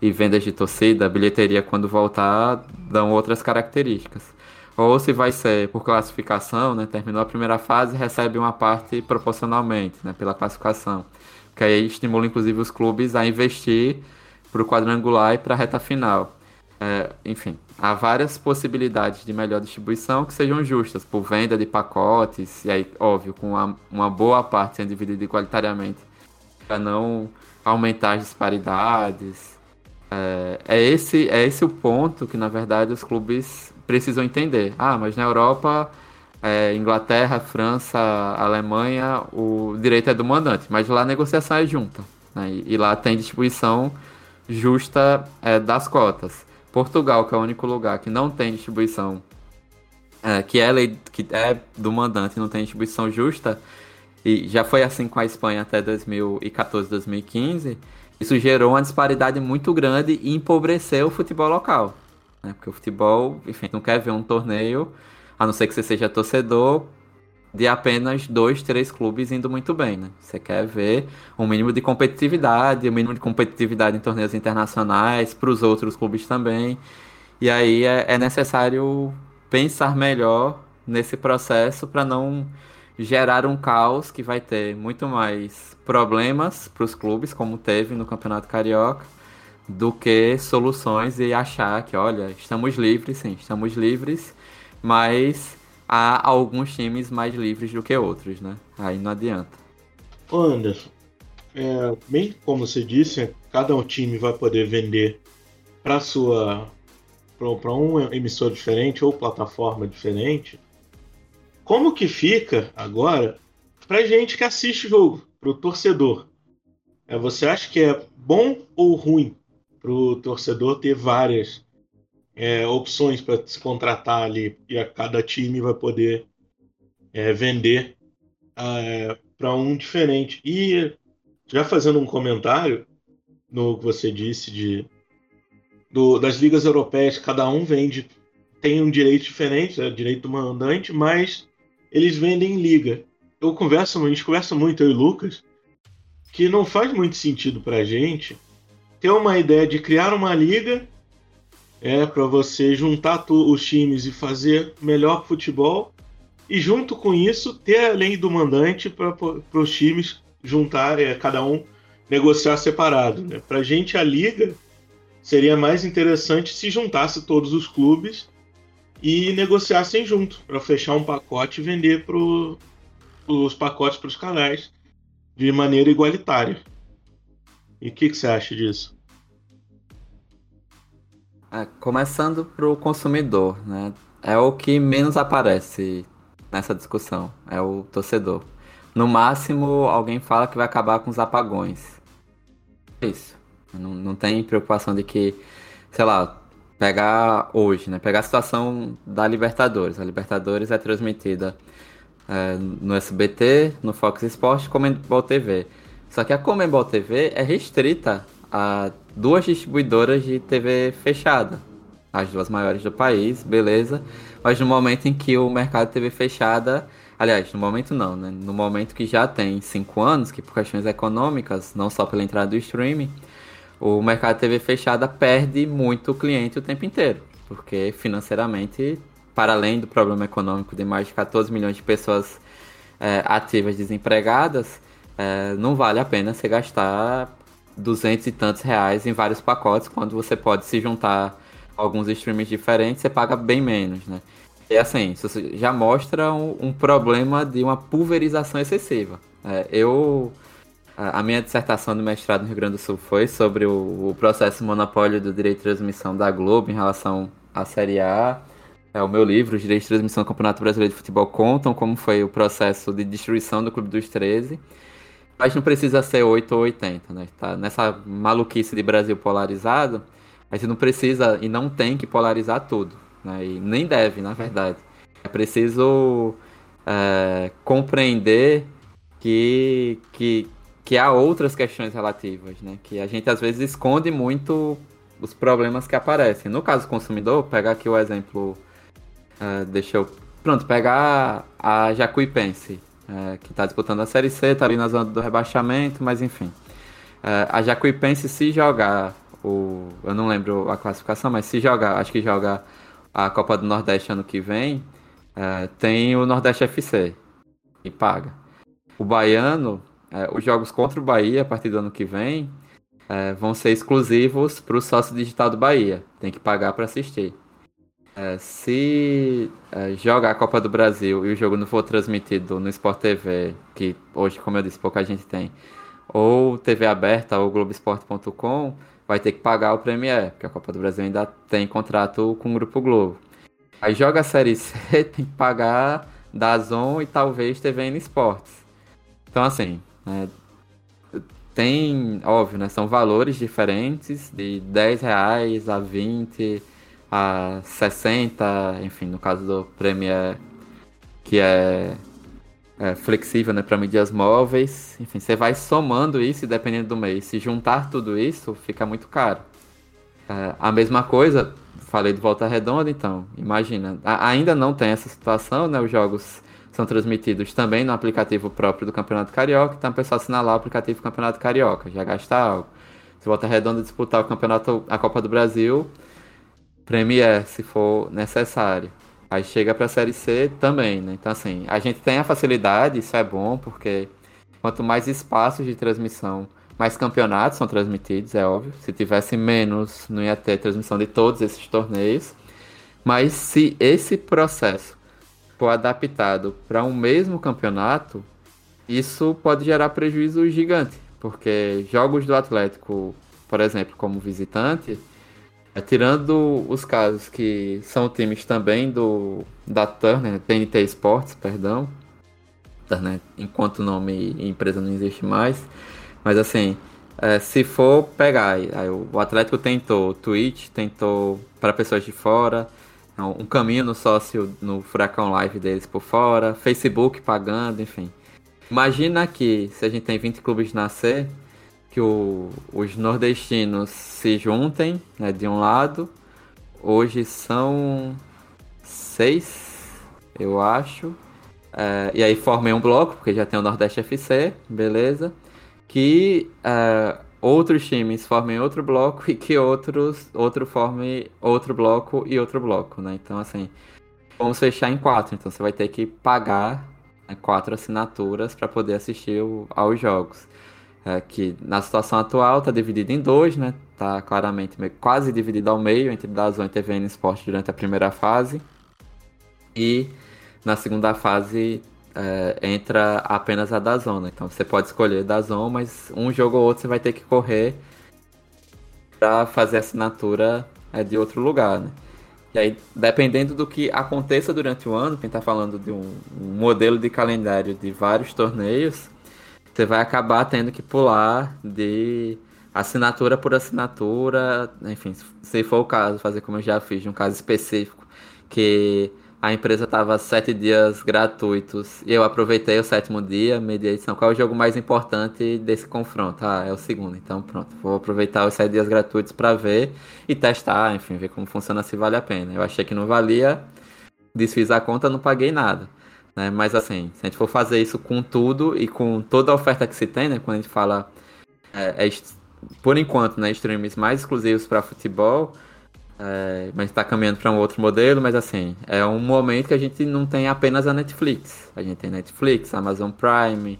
e vendas de torcida, bilheteria quando voltar dão outras características. Ou se vai ser por classificação, né? Terminou a primeira fase, recebe uma parte proporcionalmente, né? Pela classificação. Que aí estimula inclusive os clubes a investir para o quadrangular e para a reta final. É, enfim, há várias possibilidades de melhor distribuição que sejam justas, por venda de pacotes, e aí, óbvio, com uma, uma boa parte sendo dividida igualitariamente para não aumentar as disparidades. É, é, esse, é esse o ponto que, na verdade, os clubes precisam entender. Ah, mas na Europa, é, Inglaterra, França, Alemanha, o direito é do mandante, mas lá a negociação é junta. Né? E, e, lá tem distribuição justa é, das cotas. Portugal, que é o único lugar que não tem distribuição, é, que, é lei, que é do mandante não tem distribuição justa, e já foi assim com a Espanha até 2014, 2015, isso gerou uma disparidade muito grande e empobreceu o futebol local. Né? Porque o futebol, enfim, não quer ver um torneio, a não ser que você seja torcedor, de apenas dois, três clubes indo muito bem, né? Você quer ver um mínimo de competitividade, um mínimo de competitividade em torneios internacionais, para os outros clubes também. E aí é, é necessário pensar melhor nesse processo para não gerar um caos que vai ter muito mais problemas para os clubes, como teve no Campeonato Carioca, do que soluções e achar que, olha, estamos livres, sim, estamos livres, mas há alguns times mais livres do que outros, né? Aí não adianta. Anderson, é, bem como você disse, cada um time vai poder vender para sua para um emissor diferente ou plataforma diferente. Como que fica agora para gente que assiste o jogo, para o torcedor? É, você acha que é bom ou ruim para o torcedor ter várias é, opções para se contratar ali e a cada time vai poder é, vender é, para um diferente? E já fazendo um comentário no que você disse de do, das ligas europeias, cada um vende tem um direito diferente, é direito mandante, mas eles vendem liga. Eu converso, a gente conversa muito, eu e Lucas, que não faz muito sentido pra gente ter uma ideia de criar uma liga é para você juntar os times e fazer melhor futebol e junto com isso ter a lei do mandante para os times juntarem, é, cada um negociar separado. Né? Para a gente a liga seria mais interessante se juntasse todos os clubes e negociassem junto para fechar um pacote e vender pro, os pacotes para os canais de maneira igualitária. E o que, que, você acha disso? É, começando para o consumidor, né? É o que menos aparece nessa discussão, é o torcedor. No máximo, alguém fala que vai acabar com os apagões. Isso. Não, não tem preocupação de que, sei lá, pegar hoje, né? Pegar a situação da Libertadores. A Libertadores é transmitida é, no SBT, no Fox Sports, Comembol TV. Só que a Comembol TV é restrita a duas distribuidoras de TV fechada. As duas maiores do país, beleza. Mas no momento em que o mercado de TV fechada Aliás, no momento não, né? No momento que já tem cinco anos, que por questões econômicas, não só pela entrada do streaming, o mercado de TV fechada perde muito cliente o tempo inteiro. Porque financeiramente, para além do problema econômico de mais de 14 milhões de pessoas é, ativas desempregadas, é, não vale a pena você gastar 200 e tantos reais em vários pacotes, quando você pode se juntar a alguns streams diferentes, você paga bem menos, né? E assim, isso já mostra um, um problema de uma pulverização excessiva. É, eu. A minha dissertação do mestrado no Rio Grande do Sul foi sobre o, o processo monopólio do direito de transmissão da Globo em relação à Série A. É, o meu livro, Os Direitos de Transmissão do Campeonato Brasileiro de Futebol, contam como foi o processo de destruição do Clube dos 13. Mas não precisa ser 8 ou 80, né? Tá nessa maluquice de Brasil polarizado, a gente não precisa e não tem que polarizar tudo né? E nem deve, na verdade. É preciso é, compreender que, que, que há outras questões relativas, né? Que a gente às vezes esconde muito os problemas que aparecem. No caso do consumidor, pegar aqui o exemplo, é, deixa eu... Pronto, pegar a Jacuipense, é, que está disputando a Série C, está ali na zona do rebaixamento, mas enfim. É, a Jacuipense, se jogar o... Eu não lembro a classificação, mas se jogar, acho que joga a Copa do Nordeste ano que vem, é, tem o Nordeste FC e paga. O Baiano, é, os jogos contra o Bahia a partir do ano que vem é, vão ser exclusivos para o sócio digital do Bahia. Tem que pagar para assistir. É, se é, jogar a Copa do Brasil e o jogo não for transmitido no Sport TV, que hoje, como eu disse, pouca gente tem, ou TV aberta ou Globoesporte.com, vai ter que pagar o Premier, porque a Copa do Brasil ainda tem contrato com o Grupo Globo. Aí joga a Série C, tem que pagar da Zon e talvez TVN Esportes. Então, assim, né, tem, óbvio, né, são valores diferentes, de 10 reais a 20, a 60, enfim, no caso do Premier, que é é, flexível né, para mídias móveis. Enfim, você vai somando isso dependendo do mês. Se juntar tudo isso, fica muito caro. É, a mesma coisa, falei de volta redonda, então, imagina. A, ainda não tem essa situação, né? Os jogos são transmitidos também no aplicativo próprio do Campeonato Carioca, então a pessoa assinalar o aplicativo Campeonato Carioca, já gasta algo. Se volta redonda disputar o campeonato, a Copa do Brasil, Premier, se for necessário. Aí chega para a Série C também, né? Então, assim, a gente tem a facilidade, isso é bom, porque quanto mais espaços de transmissão, mais campeonatos são transmitidos, é óbvio. Se tivesse menos, não ia ter transmissão de todos esses torneios. Mas se esse processo for adaptado para um mesmo campeonato, isso pode gerar prejuízo gigante, porque jogos do Atlético, por exemplo, como visitante, tirando os casos que são times também do da Turner, TNT Sports, perdão, Turner, enquanto nome e empresa não existe mais, mas assim, é, se for pegar, o Atlético tentou, Twitch tentou para pessoas de fora, um caminho no sócio no Furacão Live deles por fora, Facebook pagando, enfim. Imagina que se a gente tem 20 clubes de nascer, que o, os nordestinos se juntem né, de um lado. Hoje são seis, eu acho. É, e aí formem um bloco, porque já tem o Nordeste FC, beleza. Que é, outros times formem outro bloco e que outros outro forme outro bloco e outro bloco, né? Então assim, vamos fechar em quatro. Então você vai ter que pagar né, quatro assinaturas para poder assistir o, aos jogos é, que na situação atual está dividido em dois, né? Está claramente quase dividido ao meio entre Dazon e TVN Sport durante a primeira fase. E na segunda fase é, entra apenas a Dazon, né? Então você pode escolher Dazon, mas um jogo ou outro você vai ter que correr para fazer assinatura é, de outro lugar, né? E aí, dependendo do que aconteça durante o ano, quem está falando de um, um modelo de calendário de vários torneios, você vai acabar tendo que pular de assinatura por assinatura, enfim, se for o caso, fazer como eu já fiz, um caso específico, que a empresa estava sete dias gratuitos e eu aproveitei o sétimo dia, media edição. Qual é o jogo mais importante desse confronto? Ah, é o segundo. Então, pronto, vou aproveitar os sete dias gratuitos para ver e testar, enfim, ver como funciona, se vale a pena. Eu achei que não valia, desfiz a conta, não paguei nada. Né? Mas assim, se a gente for fazer isso com tudo e com toda a oferta que se tem, né? Quando a gente fala, é, é, por enquanto, né, streams mais exclusivos para futebol, é, mas está caminhando para um outro modelo, mas assim, é um momento que a gente não tem apenas a Netflix. A gente tem Netflix, Amazon Prime,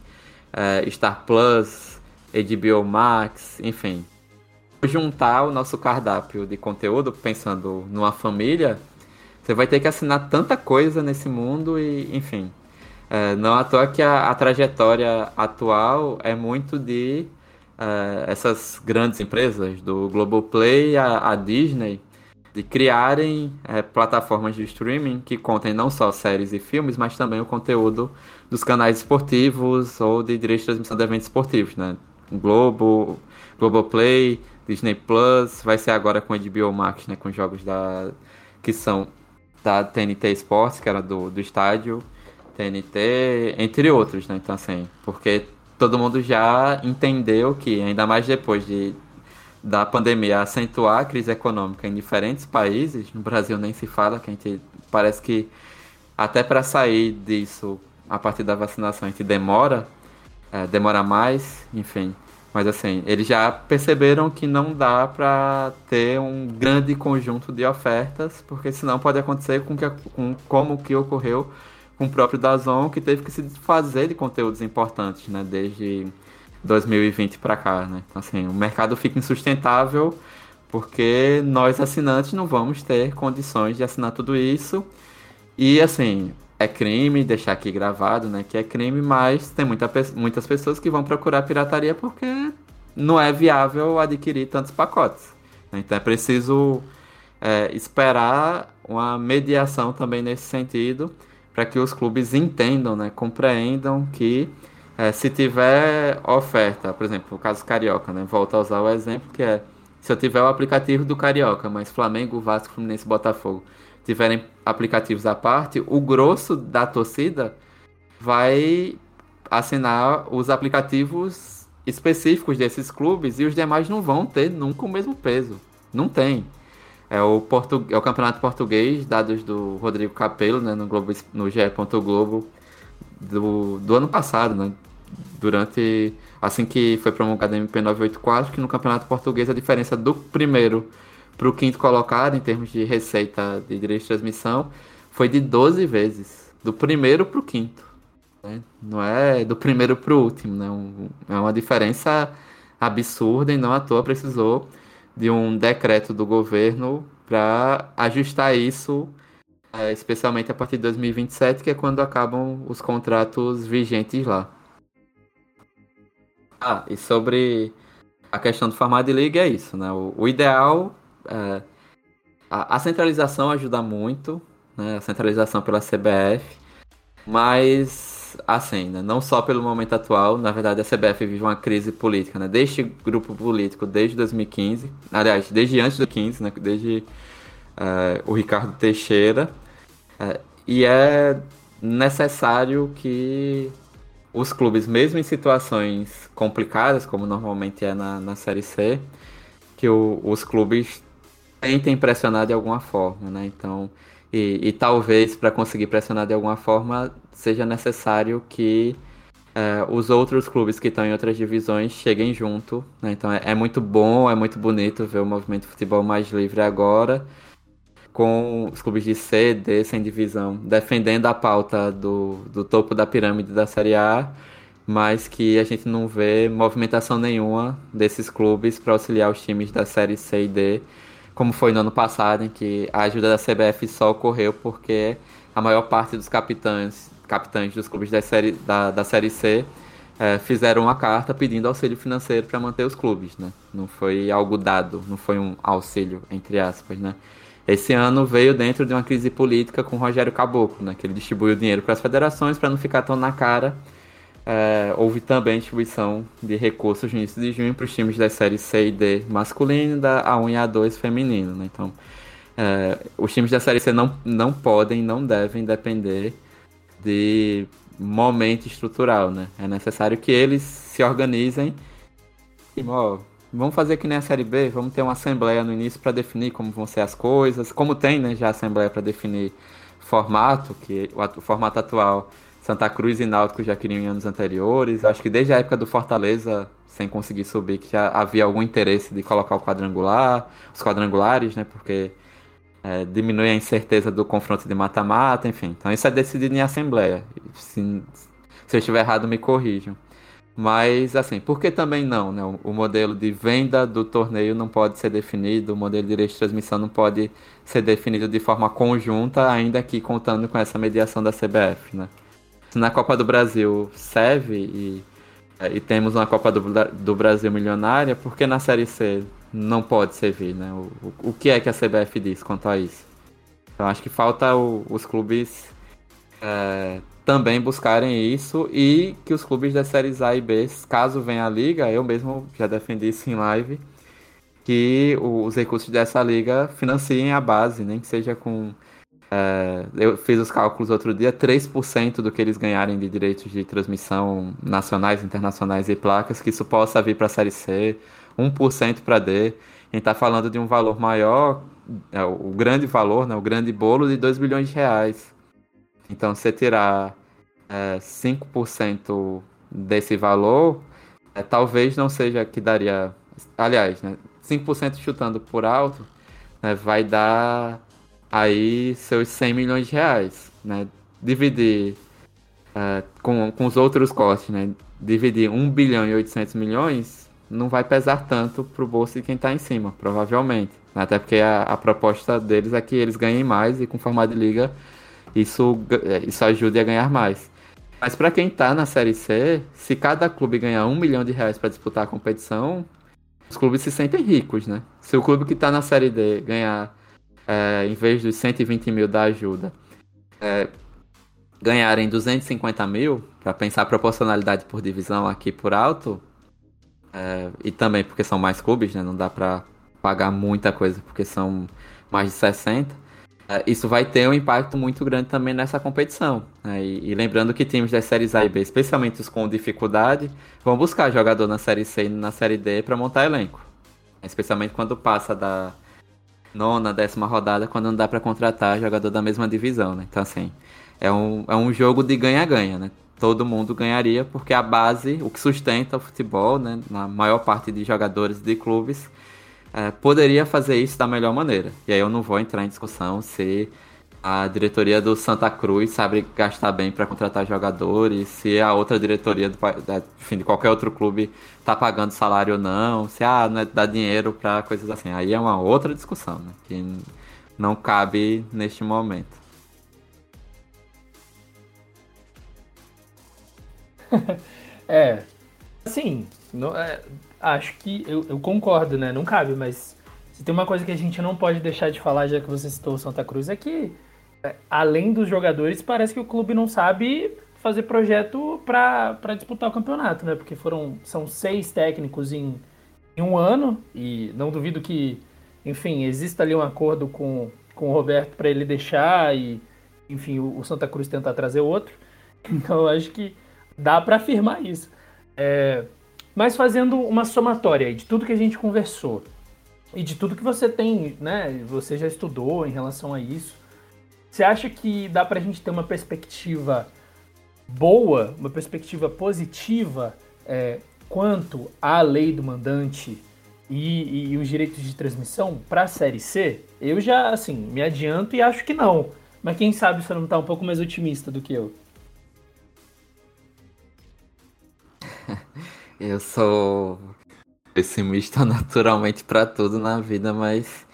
é, Star Plus, HBO Max, enfim. Juntar o nosso cardápio de conteúdo, pensando numa família, você vai ter que assinar tanta coisa nesse mundo e, enfim. É, não à toa que a, a, trajetória atual é muito de é, essas grandes empresas, do Globoplay a, a Disney, de criarem é, plataformas de streaming que contem não só séries e filmes, mas também o conteúdo dos canais esportivos ou de direito de transmissão de eventos esportivos, né? Globo, Globoplay, Disney Plus, vai ser agora com a HBO Max, né? Com jogos da que são da TNT Sports, que era do, do estádio, TNT, entre outros, né? Então, assim, porque todo mundo já entendeu que, ainda mais depois de, da pandemia acentuar a crise econômica em diferentes países, no Brasil nem se fala, que a gente parece que até para sair disso, a partir da vacinação, a gente demora, é, demora mais, enfim. Mas assim, eles já perceberam que não dá para ter um grande conjunto de ofertas, porque senão pode acontecer com, que, com como que ocorreu com o próprio Dazon, que teve que se desfazer de conteúdos importantes, né, desde 2020 para cá, né? Então assim, o mercado fica insustentável porque nós assinantes não vamos ter condições de assinar tudo isso. E assim, é crime, deixar aqui gravado, né? Que é crime, mas tem muita, muitas pessoas que vão procurar pirataria porque não é viável adquirir tantos pacotes. Então é preciso é, esperar uma mediação também nesse sentido para que os clubes entendam, né? Compreendam que é, se tiver oferta, por exemplo, o caso Carioca, né? Volto a usar o exemplo que é se eu tiver o aplicativo do Carioca, mas Flamengo, Vasco, Fluminense, Botafogo tiverem aplicativos à parte, o grosso da torcida vai assinar os aplicativos específicos desses clubes e os demais não vão ter nunca o mesmo peso. Não tem. É o, Portu... é o campeonato português, dados do Rodrigo Capello, né, no, Globo, no GE. Globo do, do ano passado, né? Durante. Assim que foi promulgado a MP 984, que no campeonato português a diferença do primeiro para o quinto colocado, em termos de receita de direito de transmissão, foi de 12 vezes. Do primeiro para o quinto. Né? Não é do primeiro para o último. Né? Um, é uma diferença absurda e não à toa precisou de um decreto do governo para ajustar isso, é, especialmente a partir de 2027, que é quando acabam os contratos vigentes lá. Ah, e sobre a questão do formato de liga é isso, né? O, o ideal é, a, a, centralização ajuda muito, né? A centralização pela CBF, mas assim, né? não só pelo momento atual, na verdade a CBF vive uma crise política, né? Desde grupo político desde 2015, aliás, desde antes do 15, né? Desde é, o Ricardo Teixeira, é, e é necessário que os clubes, mesmo em situações complicadas, como normalmente é na, na Série C, que o, os clubes tentem pressionar de alguma forma, né? Então, e, e talvez para conseguir pressionar de alguma forma seja necessário que é, os outros clubes que estão em outras divisões cheguem junto. Né? Então é, é, muito bom, é muito bonito ver o movimento de futebol mais livre agora, com os clubes de C, D, sem divisão, defendendo a pauta do, do topo da pirâmide da Série A, mas que a gente não vê movimentação nenhuma desses clubes para auxiliar os times da Série C e D como foi no ano passado, em que a ajuda da CBF só ocorreu porque a maior parte dos capitães, capitães dos clubes da Série, da, da série C é, fizeram uma carta pedindo auxílio financeiro para manter os clubes, né? Não foi algo dado, não foi um auxílio, entre aspas, né? Esse ano veio dentro de uma crise política com Rogério Caboclo, né? Que ele distribuiu dinheiro para as federações para não ficar tão na cara é, houve também distribuição de recursos no início de junho para os times das séries C e D masculino da A1 e A2 feminino. Né? Então, é, os times da série C não, não podem, não devem depender de momento estrutural. Né? É necessário que eles se organizem e, ó, vamos fazer que nem a série B, vamos ter uma assembleia no início para definir como vão ser as coisas, como tem né, já a assembleia para definir formato, que o, o formato atual Santa Cruz e Náutico já queriam em anos anteriores. Acho que desde a época do Fortaleza, sem conseguir subir, que já havia algum interesse de colocar o quadrangular, os quadrangulares, né? Porque é, diminui a incerteza do confronto de mata-mata, enfim. Então isso é decidido em assembleia. Se, se eu estiver errado, me corrijam. Mas, assim, por que também não? Né? O, modelo de venda do torneio não pode ser definido, o modelo de direito de transmissão não pode ser definido de forma conjunta, ainda que contando com essa mediação da CBF, né? Na Copa do Brasil serve e, e temos uma Copa do, do Brasil milionária, porque na Série C não pode servir, né? O, o, o que é que a CBF diz quanto a isso? Então acho que falta o, os clubes é, também buscarem isso e que os clubes das séries A e B, caso venha a liga, eu mesmo já defendi isso em live, que os recursos dessa liga financiem a base, nem que seja com é, eu fiz os cálculos outro dia, 3% do que eles ganharem de direitos de transmissão nacionais, internacionais e placas, que isso possa vir para a Série C, 1% para D. A gente está falando de um valor maior, é, o grande valor, né, o grande bolo de 2 bilhões de reais. Então, se tirar é, 5% desse valor, é, talvez não seja que daria. Aliás, né, 5% chutando por alto, né, vai dar aí seus 100 milhões de reais, né? Dividir uh, com, com os outros costos, né? Dividir 1 bilhão e 800 milhões não vai pesar tanto para o bolso de quem está em cima, provavelmente. Até porque a, a, proposta deles é que eles ganhem mais e com formato de liga isso, isso ajude a ganhar mais. Mas para quem está na Série C, se cada clube ganhar um milhão de reais para disputar a competição, os clubes se sentem ricos, né? Se o clube que está na Série D ganhar é, em vez dos 120 mil da ajuda, é, ganharem 250 mil, para pensar a proporcionalidade por divisão aqui por alto, é, e também porque são mais clubes, né, não dá para pagar muita coisa porque são mais de 60, é, isso vai ter um impacto muito grande também nessa competição. Né? E, e, lembrando que times das séries A e B, especialmente os com dificuldade, vão buscar jogador na série C e na série D para montar elenco. Especialmente quando passa da, nona, décima rodada, quando não dá para contratar jogador da mesma divisão, né? Então, assim, é um, é um jogo de ganha-ganha, né? Todo mundo ganharia, porque a base, o que sustenta o futebol, né? Na maior parte de jogadores de clubes, é, poderia fazer isso da melhor maneira. E aí eu não vou entrar em discussão se a diretoria do Santa Cruz sabe gastar bem para contratar jogadores, se a outra diretoria do, enfim, de qualquer outro clube tá pagando salário ou não, se ah, não é dá dinheiro para coisas assim. Aí é uma outra discussão, né, que não cabe neste momento. é, assim, não, é, acho que eu, eu concordo, né? Não cabe, mas se tem uma coisa que a gente não pode deixar de falar, já que você citou o Santa Cruz, é que além dos jogadores, parece que o clube não sabe fazer projeto para disputar o campeonato, né? Porque foram são seis técnicos em, em um ano e não duvido que, enfim, exista ali um acordo com, com o Roberto para ele deixar e, enfim, o, o, Santa Cruz tentar trazer outro. Então acho que dá para afirmar isso. É, mas fazendo uma somatória de tudo que a gente conversou e de tudo que você tem, né? Você já estudou em relação a isso. Você acha que dá para a gente ter uma perspectiva boa, uma perspectiva positiva é, quanto à lei do mandante e, e os direitos de transmissão para a Série C? Eu já, assim, me adianto e acho que não. Mas quem sabe você não está um pouco mais otimista do que eu. Eu sou pessimista naturalmente para tudo na vida, mas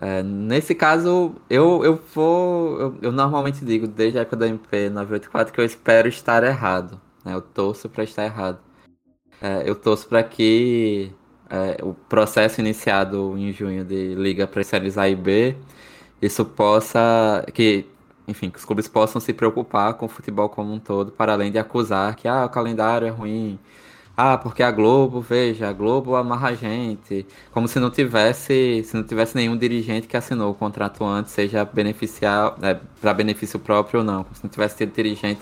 é, nesse caso, eu, eu vou. Eu, eu, normalmente digo, desde a época da MP 984, que eu espero estar errado. Né? Eu torço para estar errado. É, eu torço para que é, o processo iniciado em junho de Liga para séries A e B, isso possa. que enfim, que os clubes possam se preocupar com o futebol como um todo, para além de acusar que ah, o calendário é ruim, ah, porque a Globo, veja, a Globo amarra a gente. Como se não tivesse, se não tivesse nenhum dirigente que assinou o contrato antes, seja beneficiar, é, para benefício próprio ou não. Como se não tivesse tido dirigente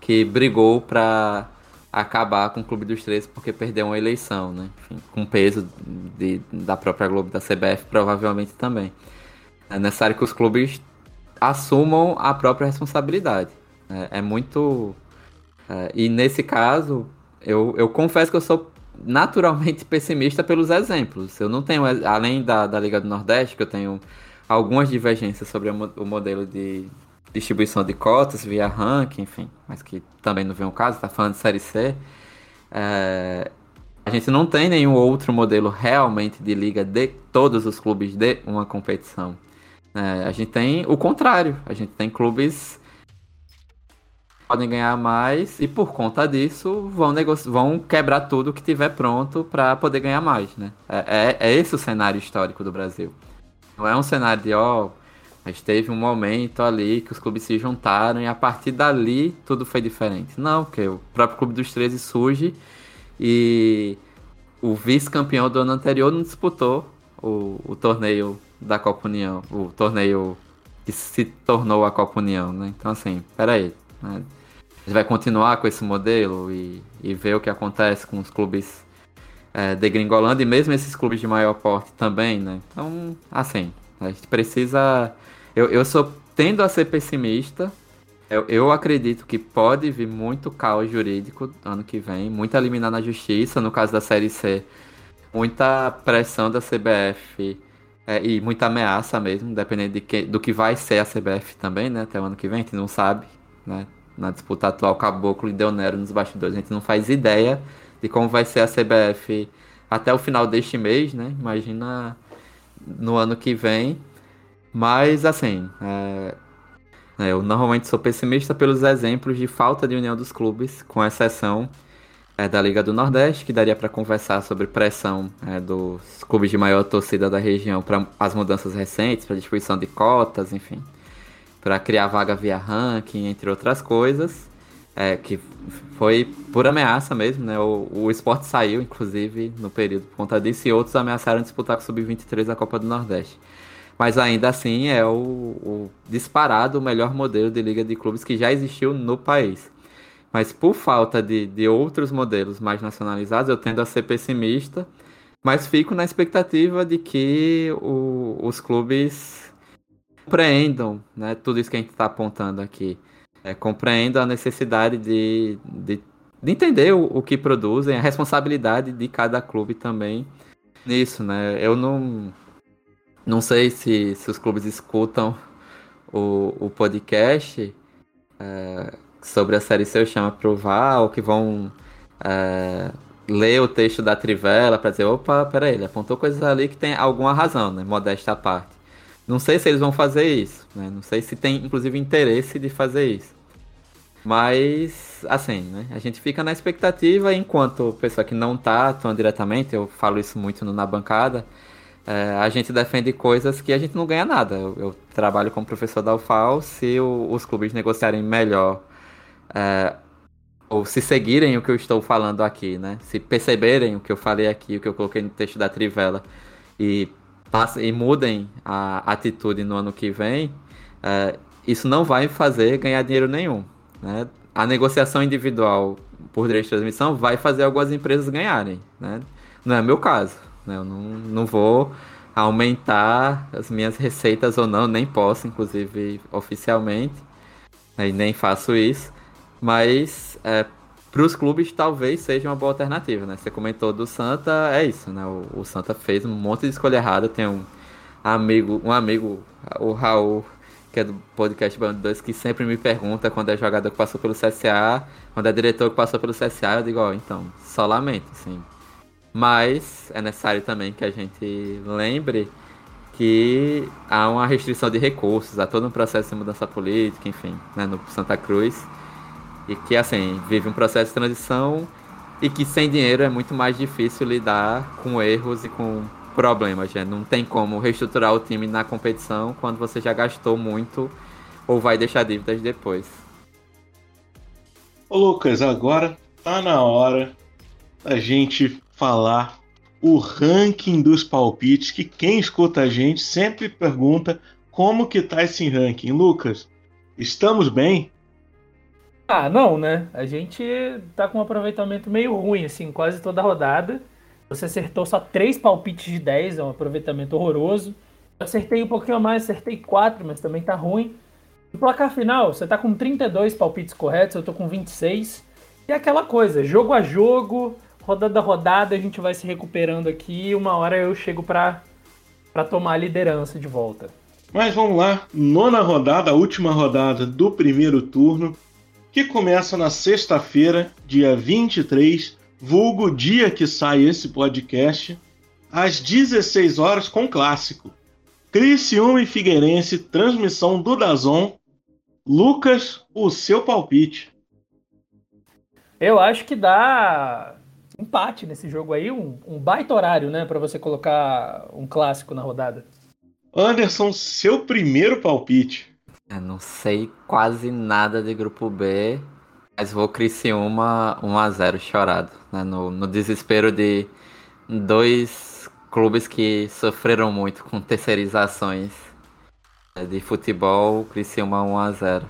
que brigou para acabar com o Clube dos Três porque perdeu uma eleição, né? Enfim, com peso de, da própria Globo, da CBF, provavelmente também. É necessário que os clubes assumam a própria responsabilidade. É, é muito É, e nesse caso, eu, eu confesso que eu sou naturalmente pessimista pelos exemplos. Eu não tenho, além da, da Liga do Nordeste, que eu tenho algumas divergências sobre o modelo de distribuição de cotas via ranking, enfim, mas que também não vem o caso, está falando de Série C. É, a gente não tem nenhum outro modelo realmente de liga de todos os clubes de uma competição. É, a gente tem o contrário, a gente tem clubes podem ganhar mais e por conta disso vão, vão quebrar tudo que tiver pronto para poder ganhar mais, né? É, é, é, esse o cenário histórico do Brasil. Não é um cenário de, ó, mas teve um momento ali que os clubes se juntaram e a partir dali tudo foi diferente. Não, porque o próprio Clube dos 13 surge e o vice-campeão do ano anterior não disputou o, o torneio da Copa União, o torneio que se tornou a Copa União, né? Então assim, peraí, né? Gente vai continuar com esse modelo e, e ver o que acontece com os clubes é, degringolando e mesmo esses clubes de maior porte também, né? Então, assim, a gente precisa. Eu, eu sou tendo a ser pessimista. Eu, eu acredito que pode vir muito caos jurídico ano que vem, muita eliminar na justiça, no caso da Série C, muita pressão da CBF é, e muita ameaça mesmo, dependendo de que, do que vai ser a CBF também, né? Até o ano que vem, a gente não sabe, né? Na disputa atual Caboclo e Deonero nos bastidores. A gente não faz ideia de como vai ser a CBF até o final deste mês, né? Imagina no ano que vem. Mas, assim, é... É, eu normalmente sou pessimista pelos exemplos de falta de união dos clubes, com exceção é, da Liga do Nordeste, que daria para conversar sobre pressão é, dos clubes de maior torcida da região para as mudanças recentes, para distribuição de cotas, enfim para criar vaga via ranking, entre outras coisas. É, que foi por ameaça mesmo, né? O, o esporte saiu, inclusive, no período por conta disso, e outros ameaçaram disputar com o Sub-23 da Copa do Nordeste. Mas ainda assim é o, o, disparado o melhor modelo de liga de clubes que já existiu no país. Mas por falta de, de outros modelos mais nacionalizados, eu tendo a ser pessimista, mas fico na expectativa de que o, os clubes compreendam né, tudo isso que a gente está apontando aqui. É, compreendam a necessidade de, de, de entender o, o, que produzem, a responsabilidade de cada clube também nisso, né? Eu não, não sei se, se os clubes escutam o, o podcast é, sobre a série C, eu chamo provar, ou que vão é, ler o texto da Trivela para dizer, opa, peraí, ele apontou coisas ali que tem alguma razão, né? Modesta parte. Não sei se eles vão fazer isso, né? Não sei se tem, inclusive, interesse de fazer isso. Mas, assim, né? A gente fica na expectativa, enquanto pessoa que não tá atuando diretamente, eu falo isso muito na bancada, é, a gente defende coisas que a gente não ganha nada. Eu, eu trabalho como professor da UFAL, se o, os clubes negociarem melhor, é, ou se seguirem o que eu estou falando aqui, né? Se perceberem o que eu falei aqui, o que eu coloquei no texto da Trivela, e e mudem a atitude no ano que vem, é, isso não vai fazer ganhar dinheiro nenhum. Né? A negociação individual por direito de transmissão vai fazer algumas empresas ganharem. Né? Não é meu caso. Né? Eu não, não vou aumentar as minhas receitas ou não, nem posso, inclusive oficialmente, né? e nem faço isso. Mas é, para os clubes talvez seja uma boa alternativa, né? Você comentou do Santa, é isso, né? O, o, Santa fez um monte de escolha errada. Tem um amigo, um amigo, o Raul, que é do podcast Band 2, que sempre me pergunta quando é jogador que passou pelo CSA, quando é diretor que passou pelo CSA, eu digo, ó, então, só lamento. Mas é necessário também que a gente lembre que há uma restrição de recursos, há todo um processo de mudança política, enfim, né, no Santa Cruz e que, assim, vive um processo de transição e que sem dinheiro é muito mais difícil lidar com erros e com problemas. Já. Não tem como reestruturar o time na competição quando você já gastou muito ou vai deixar dívidas depois. Ô Lucas, agora tá na hora da gente falar o ranking dos palpites, que quem escuta a gente sempre pergunta como que tá esse ranking. Lucas, estamos bem? Ah, não, né? A gente tá com um aproveitamento meio ruim, assim, quase toda rodada. Você acertou só três palpites de 10, é um aproveitamento horroroso. Eu acertei um pouquinho a mais, acertei quatro, mas também tá ruim. No placar final, você tá com 32 palpites corretos, eu tô com 26. E aquela coisa, jogo a jogo, rodada a rodada, a gente vai se recuperando aqui. Uma hora eu chego para tomar a liderança de volta. Mas vamos lá, nona rodada, última rodada do primeiro turno, que começa na sexta-feira, dia 23, vulgo dia que sai esse podcast, às 16 horas com clássico. Criciúma e Figueirense, transmissão do Dazon. Lucas, o seu palpite. Eu acho que dá empate nesse jogo aí, um, um baita horário, né, para você colocar um clássico na rodada. Anderson, seu primeiro palpite. Eu não sei quase nada de grupo B, mas vou Criciúma 1x0 chorado, né, no, no desespero de dois clubes que sofreram muito com terceirizações né, de futebol, Criciúma 1x0.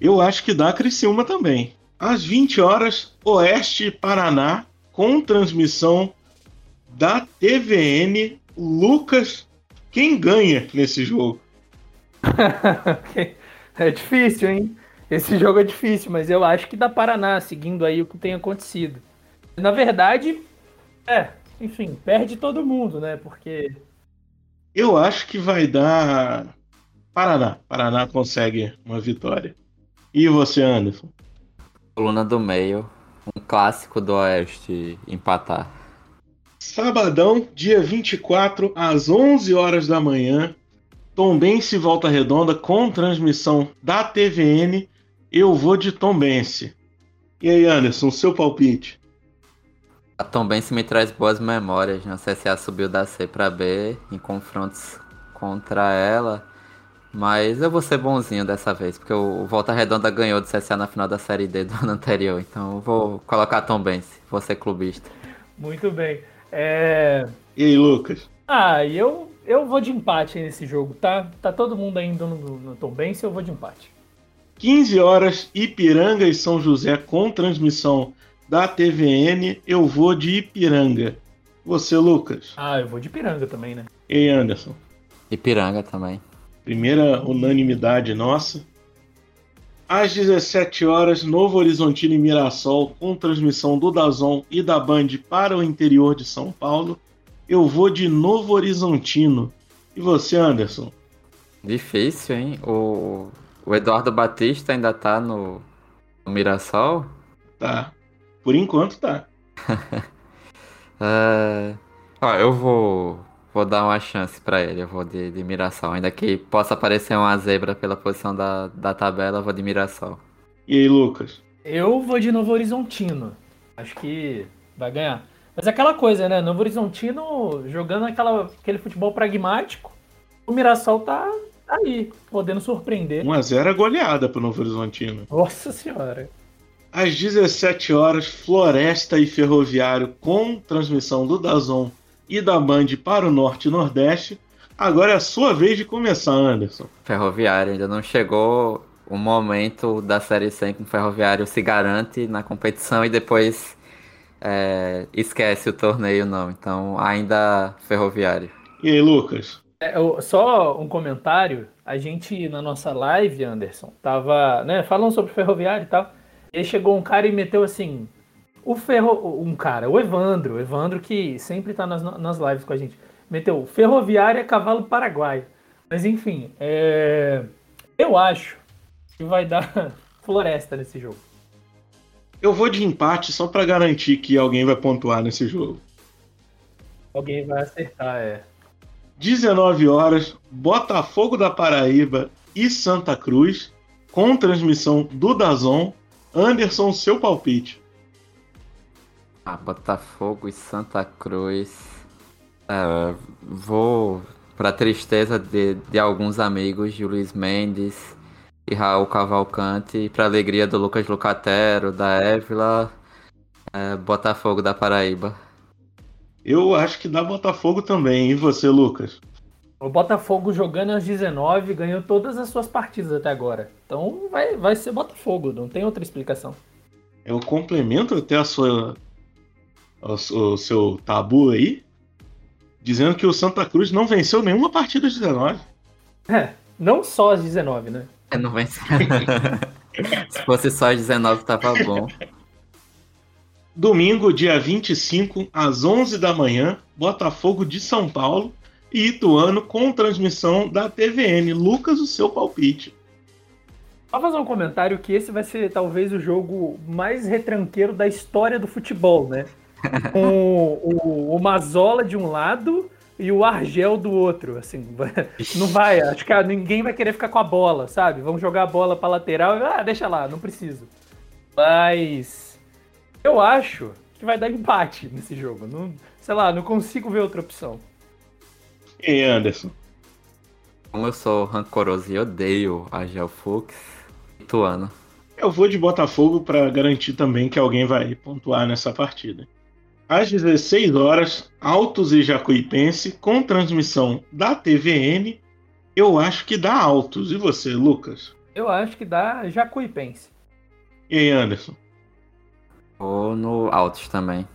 Eu acho que dá Criciúma também às 20 horas, Oeste Paraná, com transmissão da TVN. Lucas, quem ganha nesse jogo? é difícil, hein? Esse jogo é difícil, mas eu acho que dá Paraná, seguindo aí o que tem acontecido. Na verdade, é, enfim, perde todo mundo, né? Porque. Eu acho que vai dar Paraná. Paraná consegue uma vitória. E você, Anderson? Coluna do meio, um clássico do Oeste empatar. Sabadão, dia 24, às 11 horas da manhã, Tombense Volta Redonda com transmissão da TVN. Eu vou de Tombense. E aí, Anderson, seu palpite? A Tombense me traz boas memórias. Né? A CSA subiu da C para B em confrontos contra ela. Mas eu vou ser bonzinho dessa vez, porque o Volta Redonda ganhou do CSA na final da Série D do ano anterior. Então eu vou colocar Tom Benz, vou ser clubista. Muito bem. É... E aí, Lucas? Ah, eu, eu vou de empate nesse jogo, tá? Tá todo mundo ainda no, no Tom Benz, eu vou de empate. 15 horas, Ipiranga e São José com transmissão da TVN. Eu vou de Ipiranga. Você, Lucas? Ah, eu vou de Ipiranga também, né? E Anderson? Ipiranga também. Primeira unanimidade nossa. Às 17 horas, Novo Horizontino e Mirassol, com transmissão do Dazon e da Band para o interior de São Paulo. Eu vou de Novo Horizontino. E você, Anderson? Difícil, hein? O, o Eduardo Batista ainda tá no, no Mirassol? Tá. Por enquanto tá. uh, ó, eu vou Vou dar uma chance para ele, eu vou de, de Mirassol. Ainda que possa aparecer uma zebra pela posição da, da tabela, eu vou de Mirassol. E aí, Lucas? Eu vou de Novo Horizontino. Acho que vai ganhar. Mas é aquela coisa, né? Novo Horizontino jogando aquela, aquele futebol pragmático. O Mirassol tá aí, podendo surpreender. 1x0 é goleada pro Novo Horizontino. Nossa senhora. Às 17 horas, Floresta e Ferroviário com transmissão do Dazon e da Band para o Norte e Nordeste. Agora é a sua vez de começar, Anderson. Ferroviário, ainda não chegou o momento da Série 100 que o Ferroviário se garante na competição e depois é, esquece o torneio, não. Então, ainda Ferroviário. E aí, Lucas? É, só um comentário. A gente, na nossa live, Anderson, tava né, falando sobre Ferroviário e tal. E aí chegou um cara e meteu assim: o Ferro. Um cara, o Evandro, o Evandro que sempre tá nas, nas lives com a gente, meteu Ferroviária Cavalo Paraguai. Mas enfim, é... eu acho que vai dar floresta nesse jogo. Eu vou de empate só para garantir que alguém vai pontuar nesse jogo. Alguém vai acertar, é. 19 horas, Botafogo da Paraíba e Santa Cruz, com transmissão do Dazon. Anderson, seu palpite. Ah, Botafogo e Santa Cruz. É, vou para tristeza de, de alguns amigos de Luiz Mendes e Raul Cavalcante e para alegria do Lucas Lucatero, da Évila, é, Botafogo da Paraíba. Eu acho que dá Botafogo também, e você, Lucas? O Botafogo jogando aos 19 ganhou todas as suas partidas até agora. Então vai, vai ser Botafogo, não tem outra explicação. Eu complemento até a sua o, o seu tabu aí, dizendo que o Santa Cruz não venceu nenhuma partida de 19. É, não só as 19, né? É, não venceu. Se fosse só as 19, tava bom. Domingo, dia 25, às 11 da manhã, Botafogo de São Paulo e Ituano com transmissão da TVN. Lucas, o seu palpite. Só fazer um comentário que esse vai ser talvez o jogo mais retranqueiro da história do futebol, né? Com o, o Mazola de um lado e o Argel do outro, assim, não vai, acho que ninguém vai querer ficar com a bola, sabe? Vamos jogar a bola para lateral, ah, deixa lá, não preciso. Mas eu acho que vai dar empate nesse jogo, não, sei lá, não consigo ver outra opção. E Anderson? Como eu sou rancoroso e odeio a Gel Fux, Ituano. Eu vou de Botafogo para garantir também que alguém vai pontuar nessa partida. Às 16 horas, Altos e Jacuipense, com transmissão da TVN. Eu acho que dá Altos. E você, Lucas? Eu acho que dá Jacuipense. E aí, Anderson? Ou no Altos também.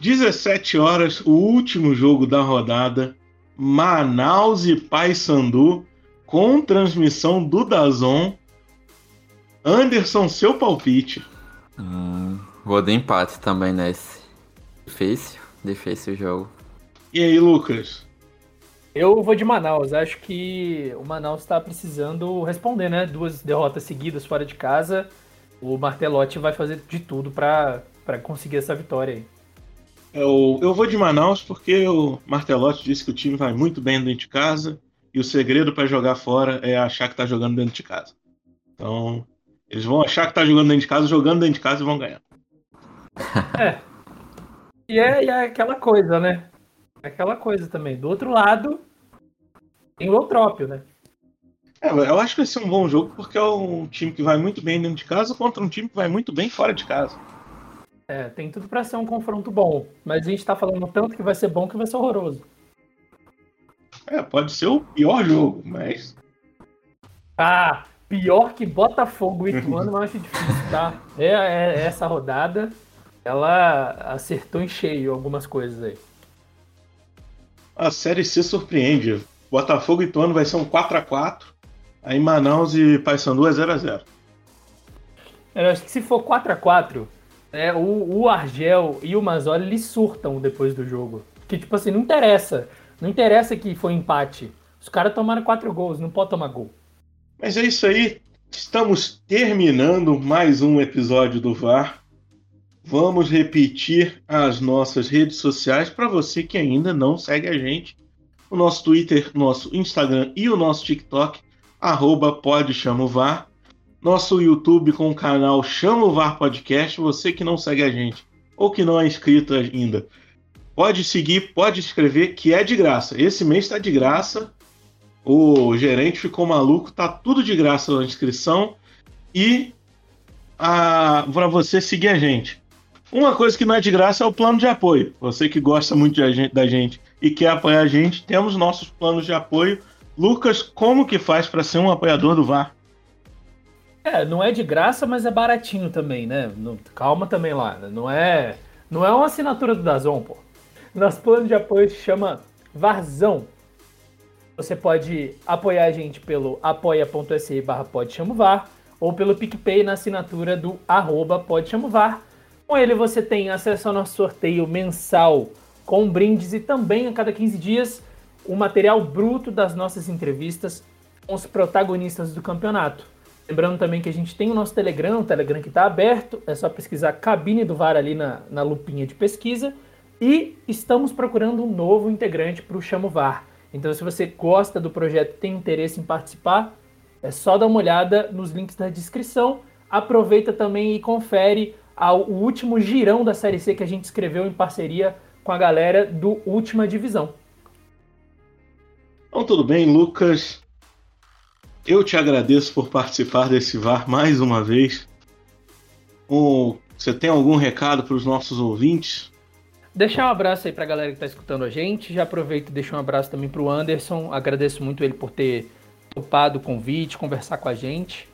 17 horas, o último jogo da rodada. Manaus e Paysandu com transmissão do Dazon. Anderson, seu palpite. Hum, vou de empate também nesse. Difícil, difícil o jogo. E aí, Lucas? Eu vou de Manaus. Acho que o Manaus está precisando responder, né? Duas derrotas seguidas fora de casa. O Martelotti vai fazer de tudo para conseguir essa vitória aí. Eu, eu vou de Manaus porque o Martelotti disse que o time vai muito bem dentro de casa e o segredo para jogar fora é achar que está jogando dentro de casa. Então, eles vão achar que está jogando dentro de casa, jogando dentro de casa e vão ganhar. É. E é, e é aquela coisa, né? É aquela coisa também. Do outro lado, tem o Eutrópio, né? É, eu acho que vai ser um bom jogo porque é um time que vai muito bem dentro de casa contra um time que vai muito bem fora de casa. É, tem tudo para ser um confronto bom. Mas a gente tá falando tanto que vai ser bom que vai ser horroroso. É, pode ser o pior jogo, mas. Ah, pior que Botafogo e Ituano, eu acho difícil, tá? É, é, essa rodada, ela acertou em cheio algumas coisas aí. A série C surpreende. Botafogo e Ituano vai ser um 4x4. Aí Manaus e Paysandu é 0x0. Eu acho que se for 4x4, é, o, o Argel e o Mazzoli eles surtam depois do jogo. Que tipo assim, não interessa. Não interessa que foi empate. Os caras tomaram quatro gols, não pode tomar gol. Mas é isso aí. Estamos terminando mais um episódio do VAR. Vamos repetir as nossas redes sociais para você que ainda não segue a gente. O nosso Twitter, nosso Instagram e o nosso TikTok, arroba pode chama VAR nosso YouTube com o canal Chama VAR Podcast. Você que não segue a gente ou que não é inscrito ainda, pode seguir, pode escrever, que é de graça. Esse mês está de graça. O gerente ficou maluco, tá tudo de graça a inscrição e para você seguir a gente. Uma coisa que não é de graça é o plano de apoio. Você que gosta muito da gente e quer apoiar a gente, temos nossos planos de apoio. Lucas, como que faz para ser um apoiador do VAR? É, não é de graça, mas é baratinho também, né? Calma também lá. Né? Não é, não é uma assinatura do Dazon, pô. Nosso plano de apoio se chama Varzão. Você pode apoiar a gente pelo apoia.se barra ou pelo PicPay na assinatura do arroba. Com ele você tem acesso ao nosso sorteio mensal com brindes e também a cada 15 dias o material bruto das nossas entrevistas com os protagonistas do campeonato. Lembrando também que a gente tem o nosso Telegram, o Telegram que está aberto, é só pesquisar cabine do VAR ali na, na lupinha de pesquisa. E estamos procurando um novo integrante para o Chamo VAR. Então, se você gosta do projeto tem interesse em participar, é só dar uma olhada nos links da descrição. Aproveita também e confere ao, o último girão da Série C que a gente escreveu em parceria com a galera do Última Divisão. Então, tudo bem, Lucas. Eu te agradeço por participar desse VAR mais uma vez. você tem algum recado para os nossos ouvintes? Deixar um abraço aí para a galera que está escutando a gente. Já aproveito e deixo um abraço também para o Anderson. Agradeço muito ele por ter topado o convite, conversar com a gente.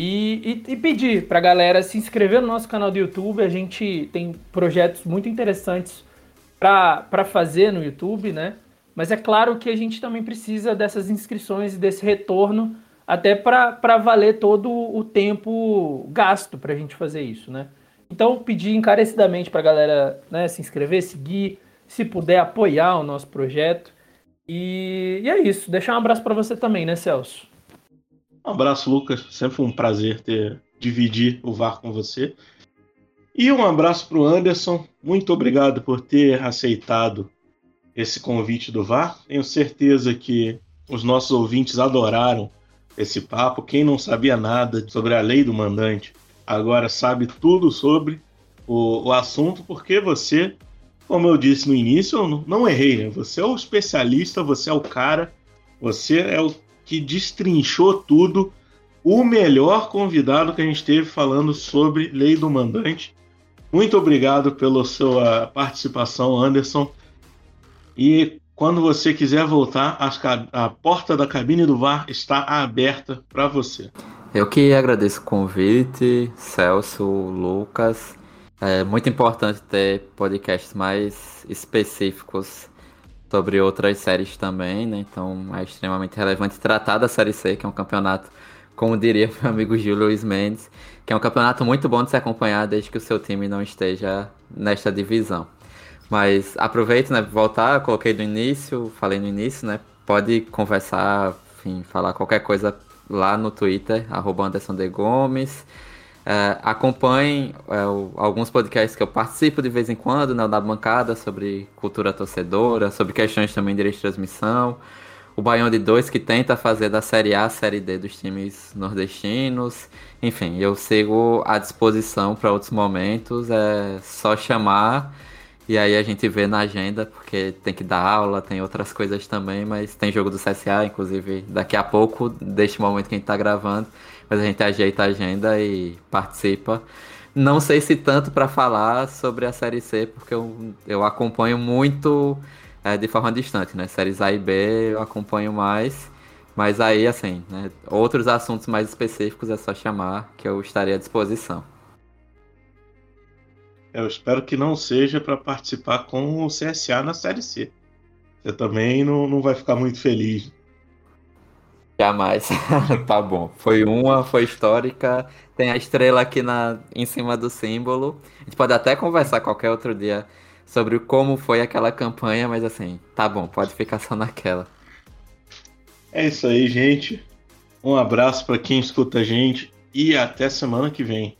E, e, e pedir para a galera se inscrever no nosso canal do YouTube. A gente tem projetos muito interessantes para fazer no YouTube, né? Mas é claro que a gente também precisa dessas inscrições e desse retorno até para valer todo o tempo gasto para a gente fazer isso, né? Então, pedir encarecidamente para a galera né, se inscrever, seguir, se puder apoiar o nosso projeto. E, e é isso. Deixar um abraço para você também, né, Celso? Um abraço, Lucas. Sempre um prazer ter dividir o VAR com você. E um abraço para o Anderson. Muito obrigado por ter aceitado esse convite do VAR. Tenho certeza que os nossos ouvintes adoraram esse papo. Quem não sabia nada sobre a lei do mandante agora sabe tudo sobre o, o assunto, porque você, como eu disse no início, eu não, não errei, né? Você é o especialista, você é o cara, você é o que destrinchou tudo. O melhor convidado que a gente teve falando sobre lei do mandante. Muito obrigado pela sua participação, Anderson. E quando você quiser voltar, a porta da cabine do VAR está aberta para você. Eu que agradeço o convite, Celso, Lucas. É muito importante ter podcasts mais específicos sobre outras séries também, né? Então é extremamente relevante tratar da Série C, que é um campeonato, como diria meu amigo Gil Luiz Mendes, que é um campeonato muito bom de se acompanhar desde que o seu time não esteja nesta divisão. Mas aproveito, né, voltar, coloquei no início, falei no início, né, pode conversar, enfim, falar qualquer coisa lá no Twitter, arroba Anderson de Gomes. É, acompanhem é, alguns podcasts que eu participo de vez em quando, né, da bancada, sobre cultura torcedora, sobre questões também de direito de transmissão. O Baião de 2 que tenta fazer da Série A a Série D dos times nordestinos. Enfim, eu sigo à disposição para outros momentos. É só chamar e aí a gente vê na agenda, porque tem que dar aula, tem outras coisas também, mas tem jogo do CSA, inclusive daqui a pouco, deste momento que a gente tá gravando, mas a gente ajeita a agenda e participa. Não sei se tanto para falar sobre a Série C, porque eu, eu acompanho muito é, de forma distante, né? Séries A e B eu acompanho mais, mas aí, assim, né? outros assuntos mais específicos é só chamar, que eu estarei à disposição. Eu espero que não seja para participar com o CSA na Série C. Você também não, não vai ficar muito feliz. Jamais. tá bom. Foi uma, foi histórica. Tem a estrela aqui na, em cima do símbolo. A gente pode até conversar qualquer outro dia sobre como foi aquela campanha, mas assim, tá bom, pode ficar só naquela. É isso aí, gente. Um abraço para quem escuta a gente e até semana que vem.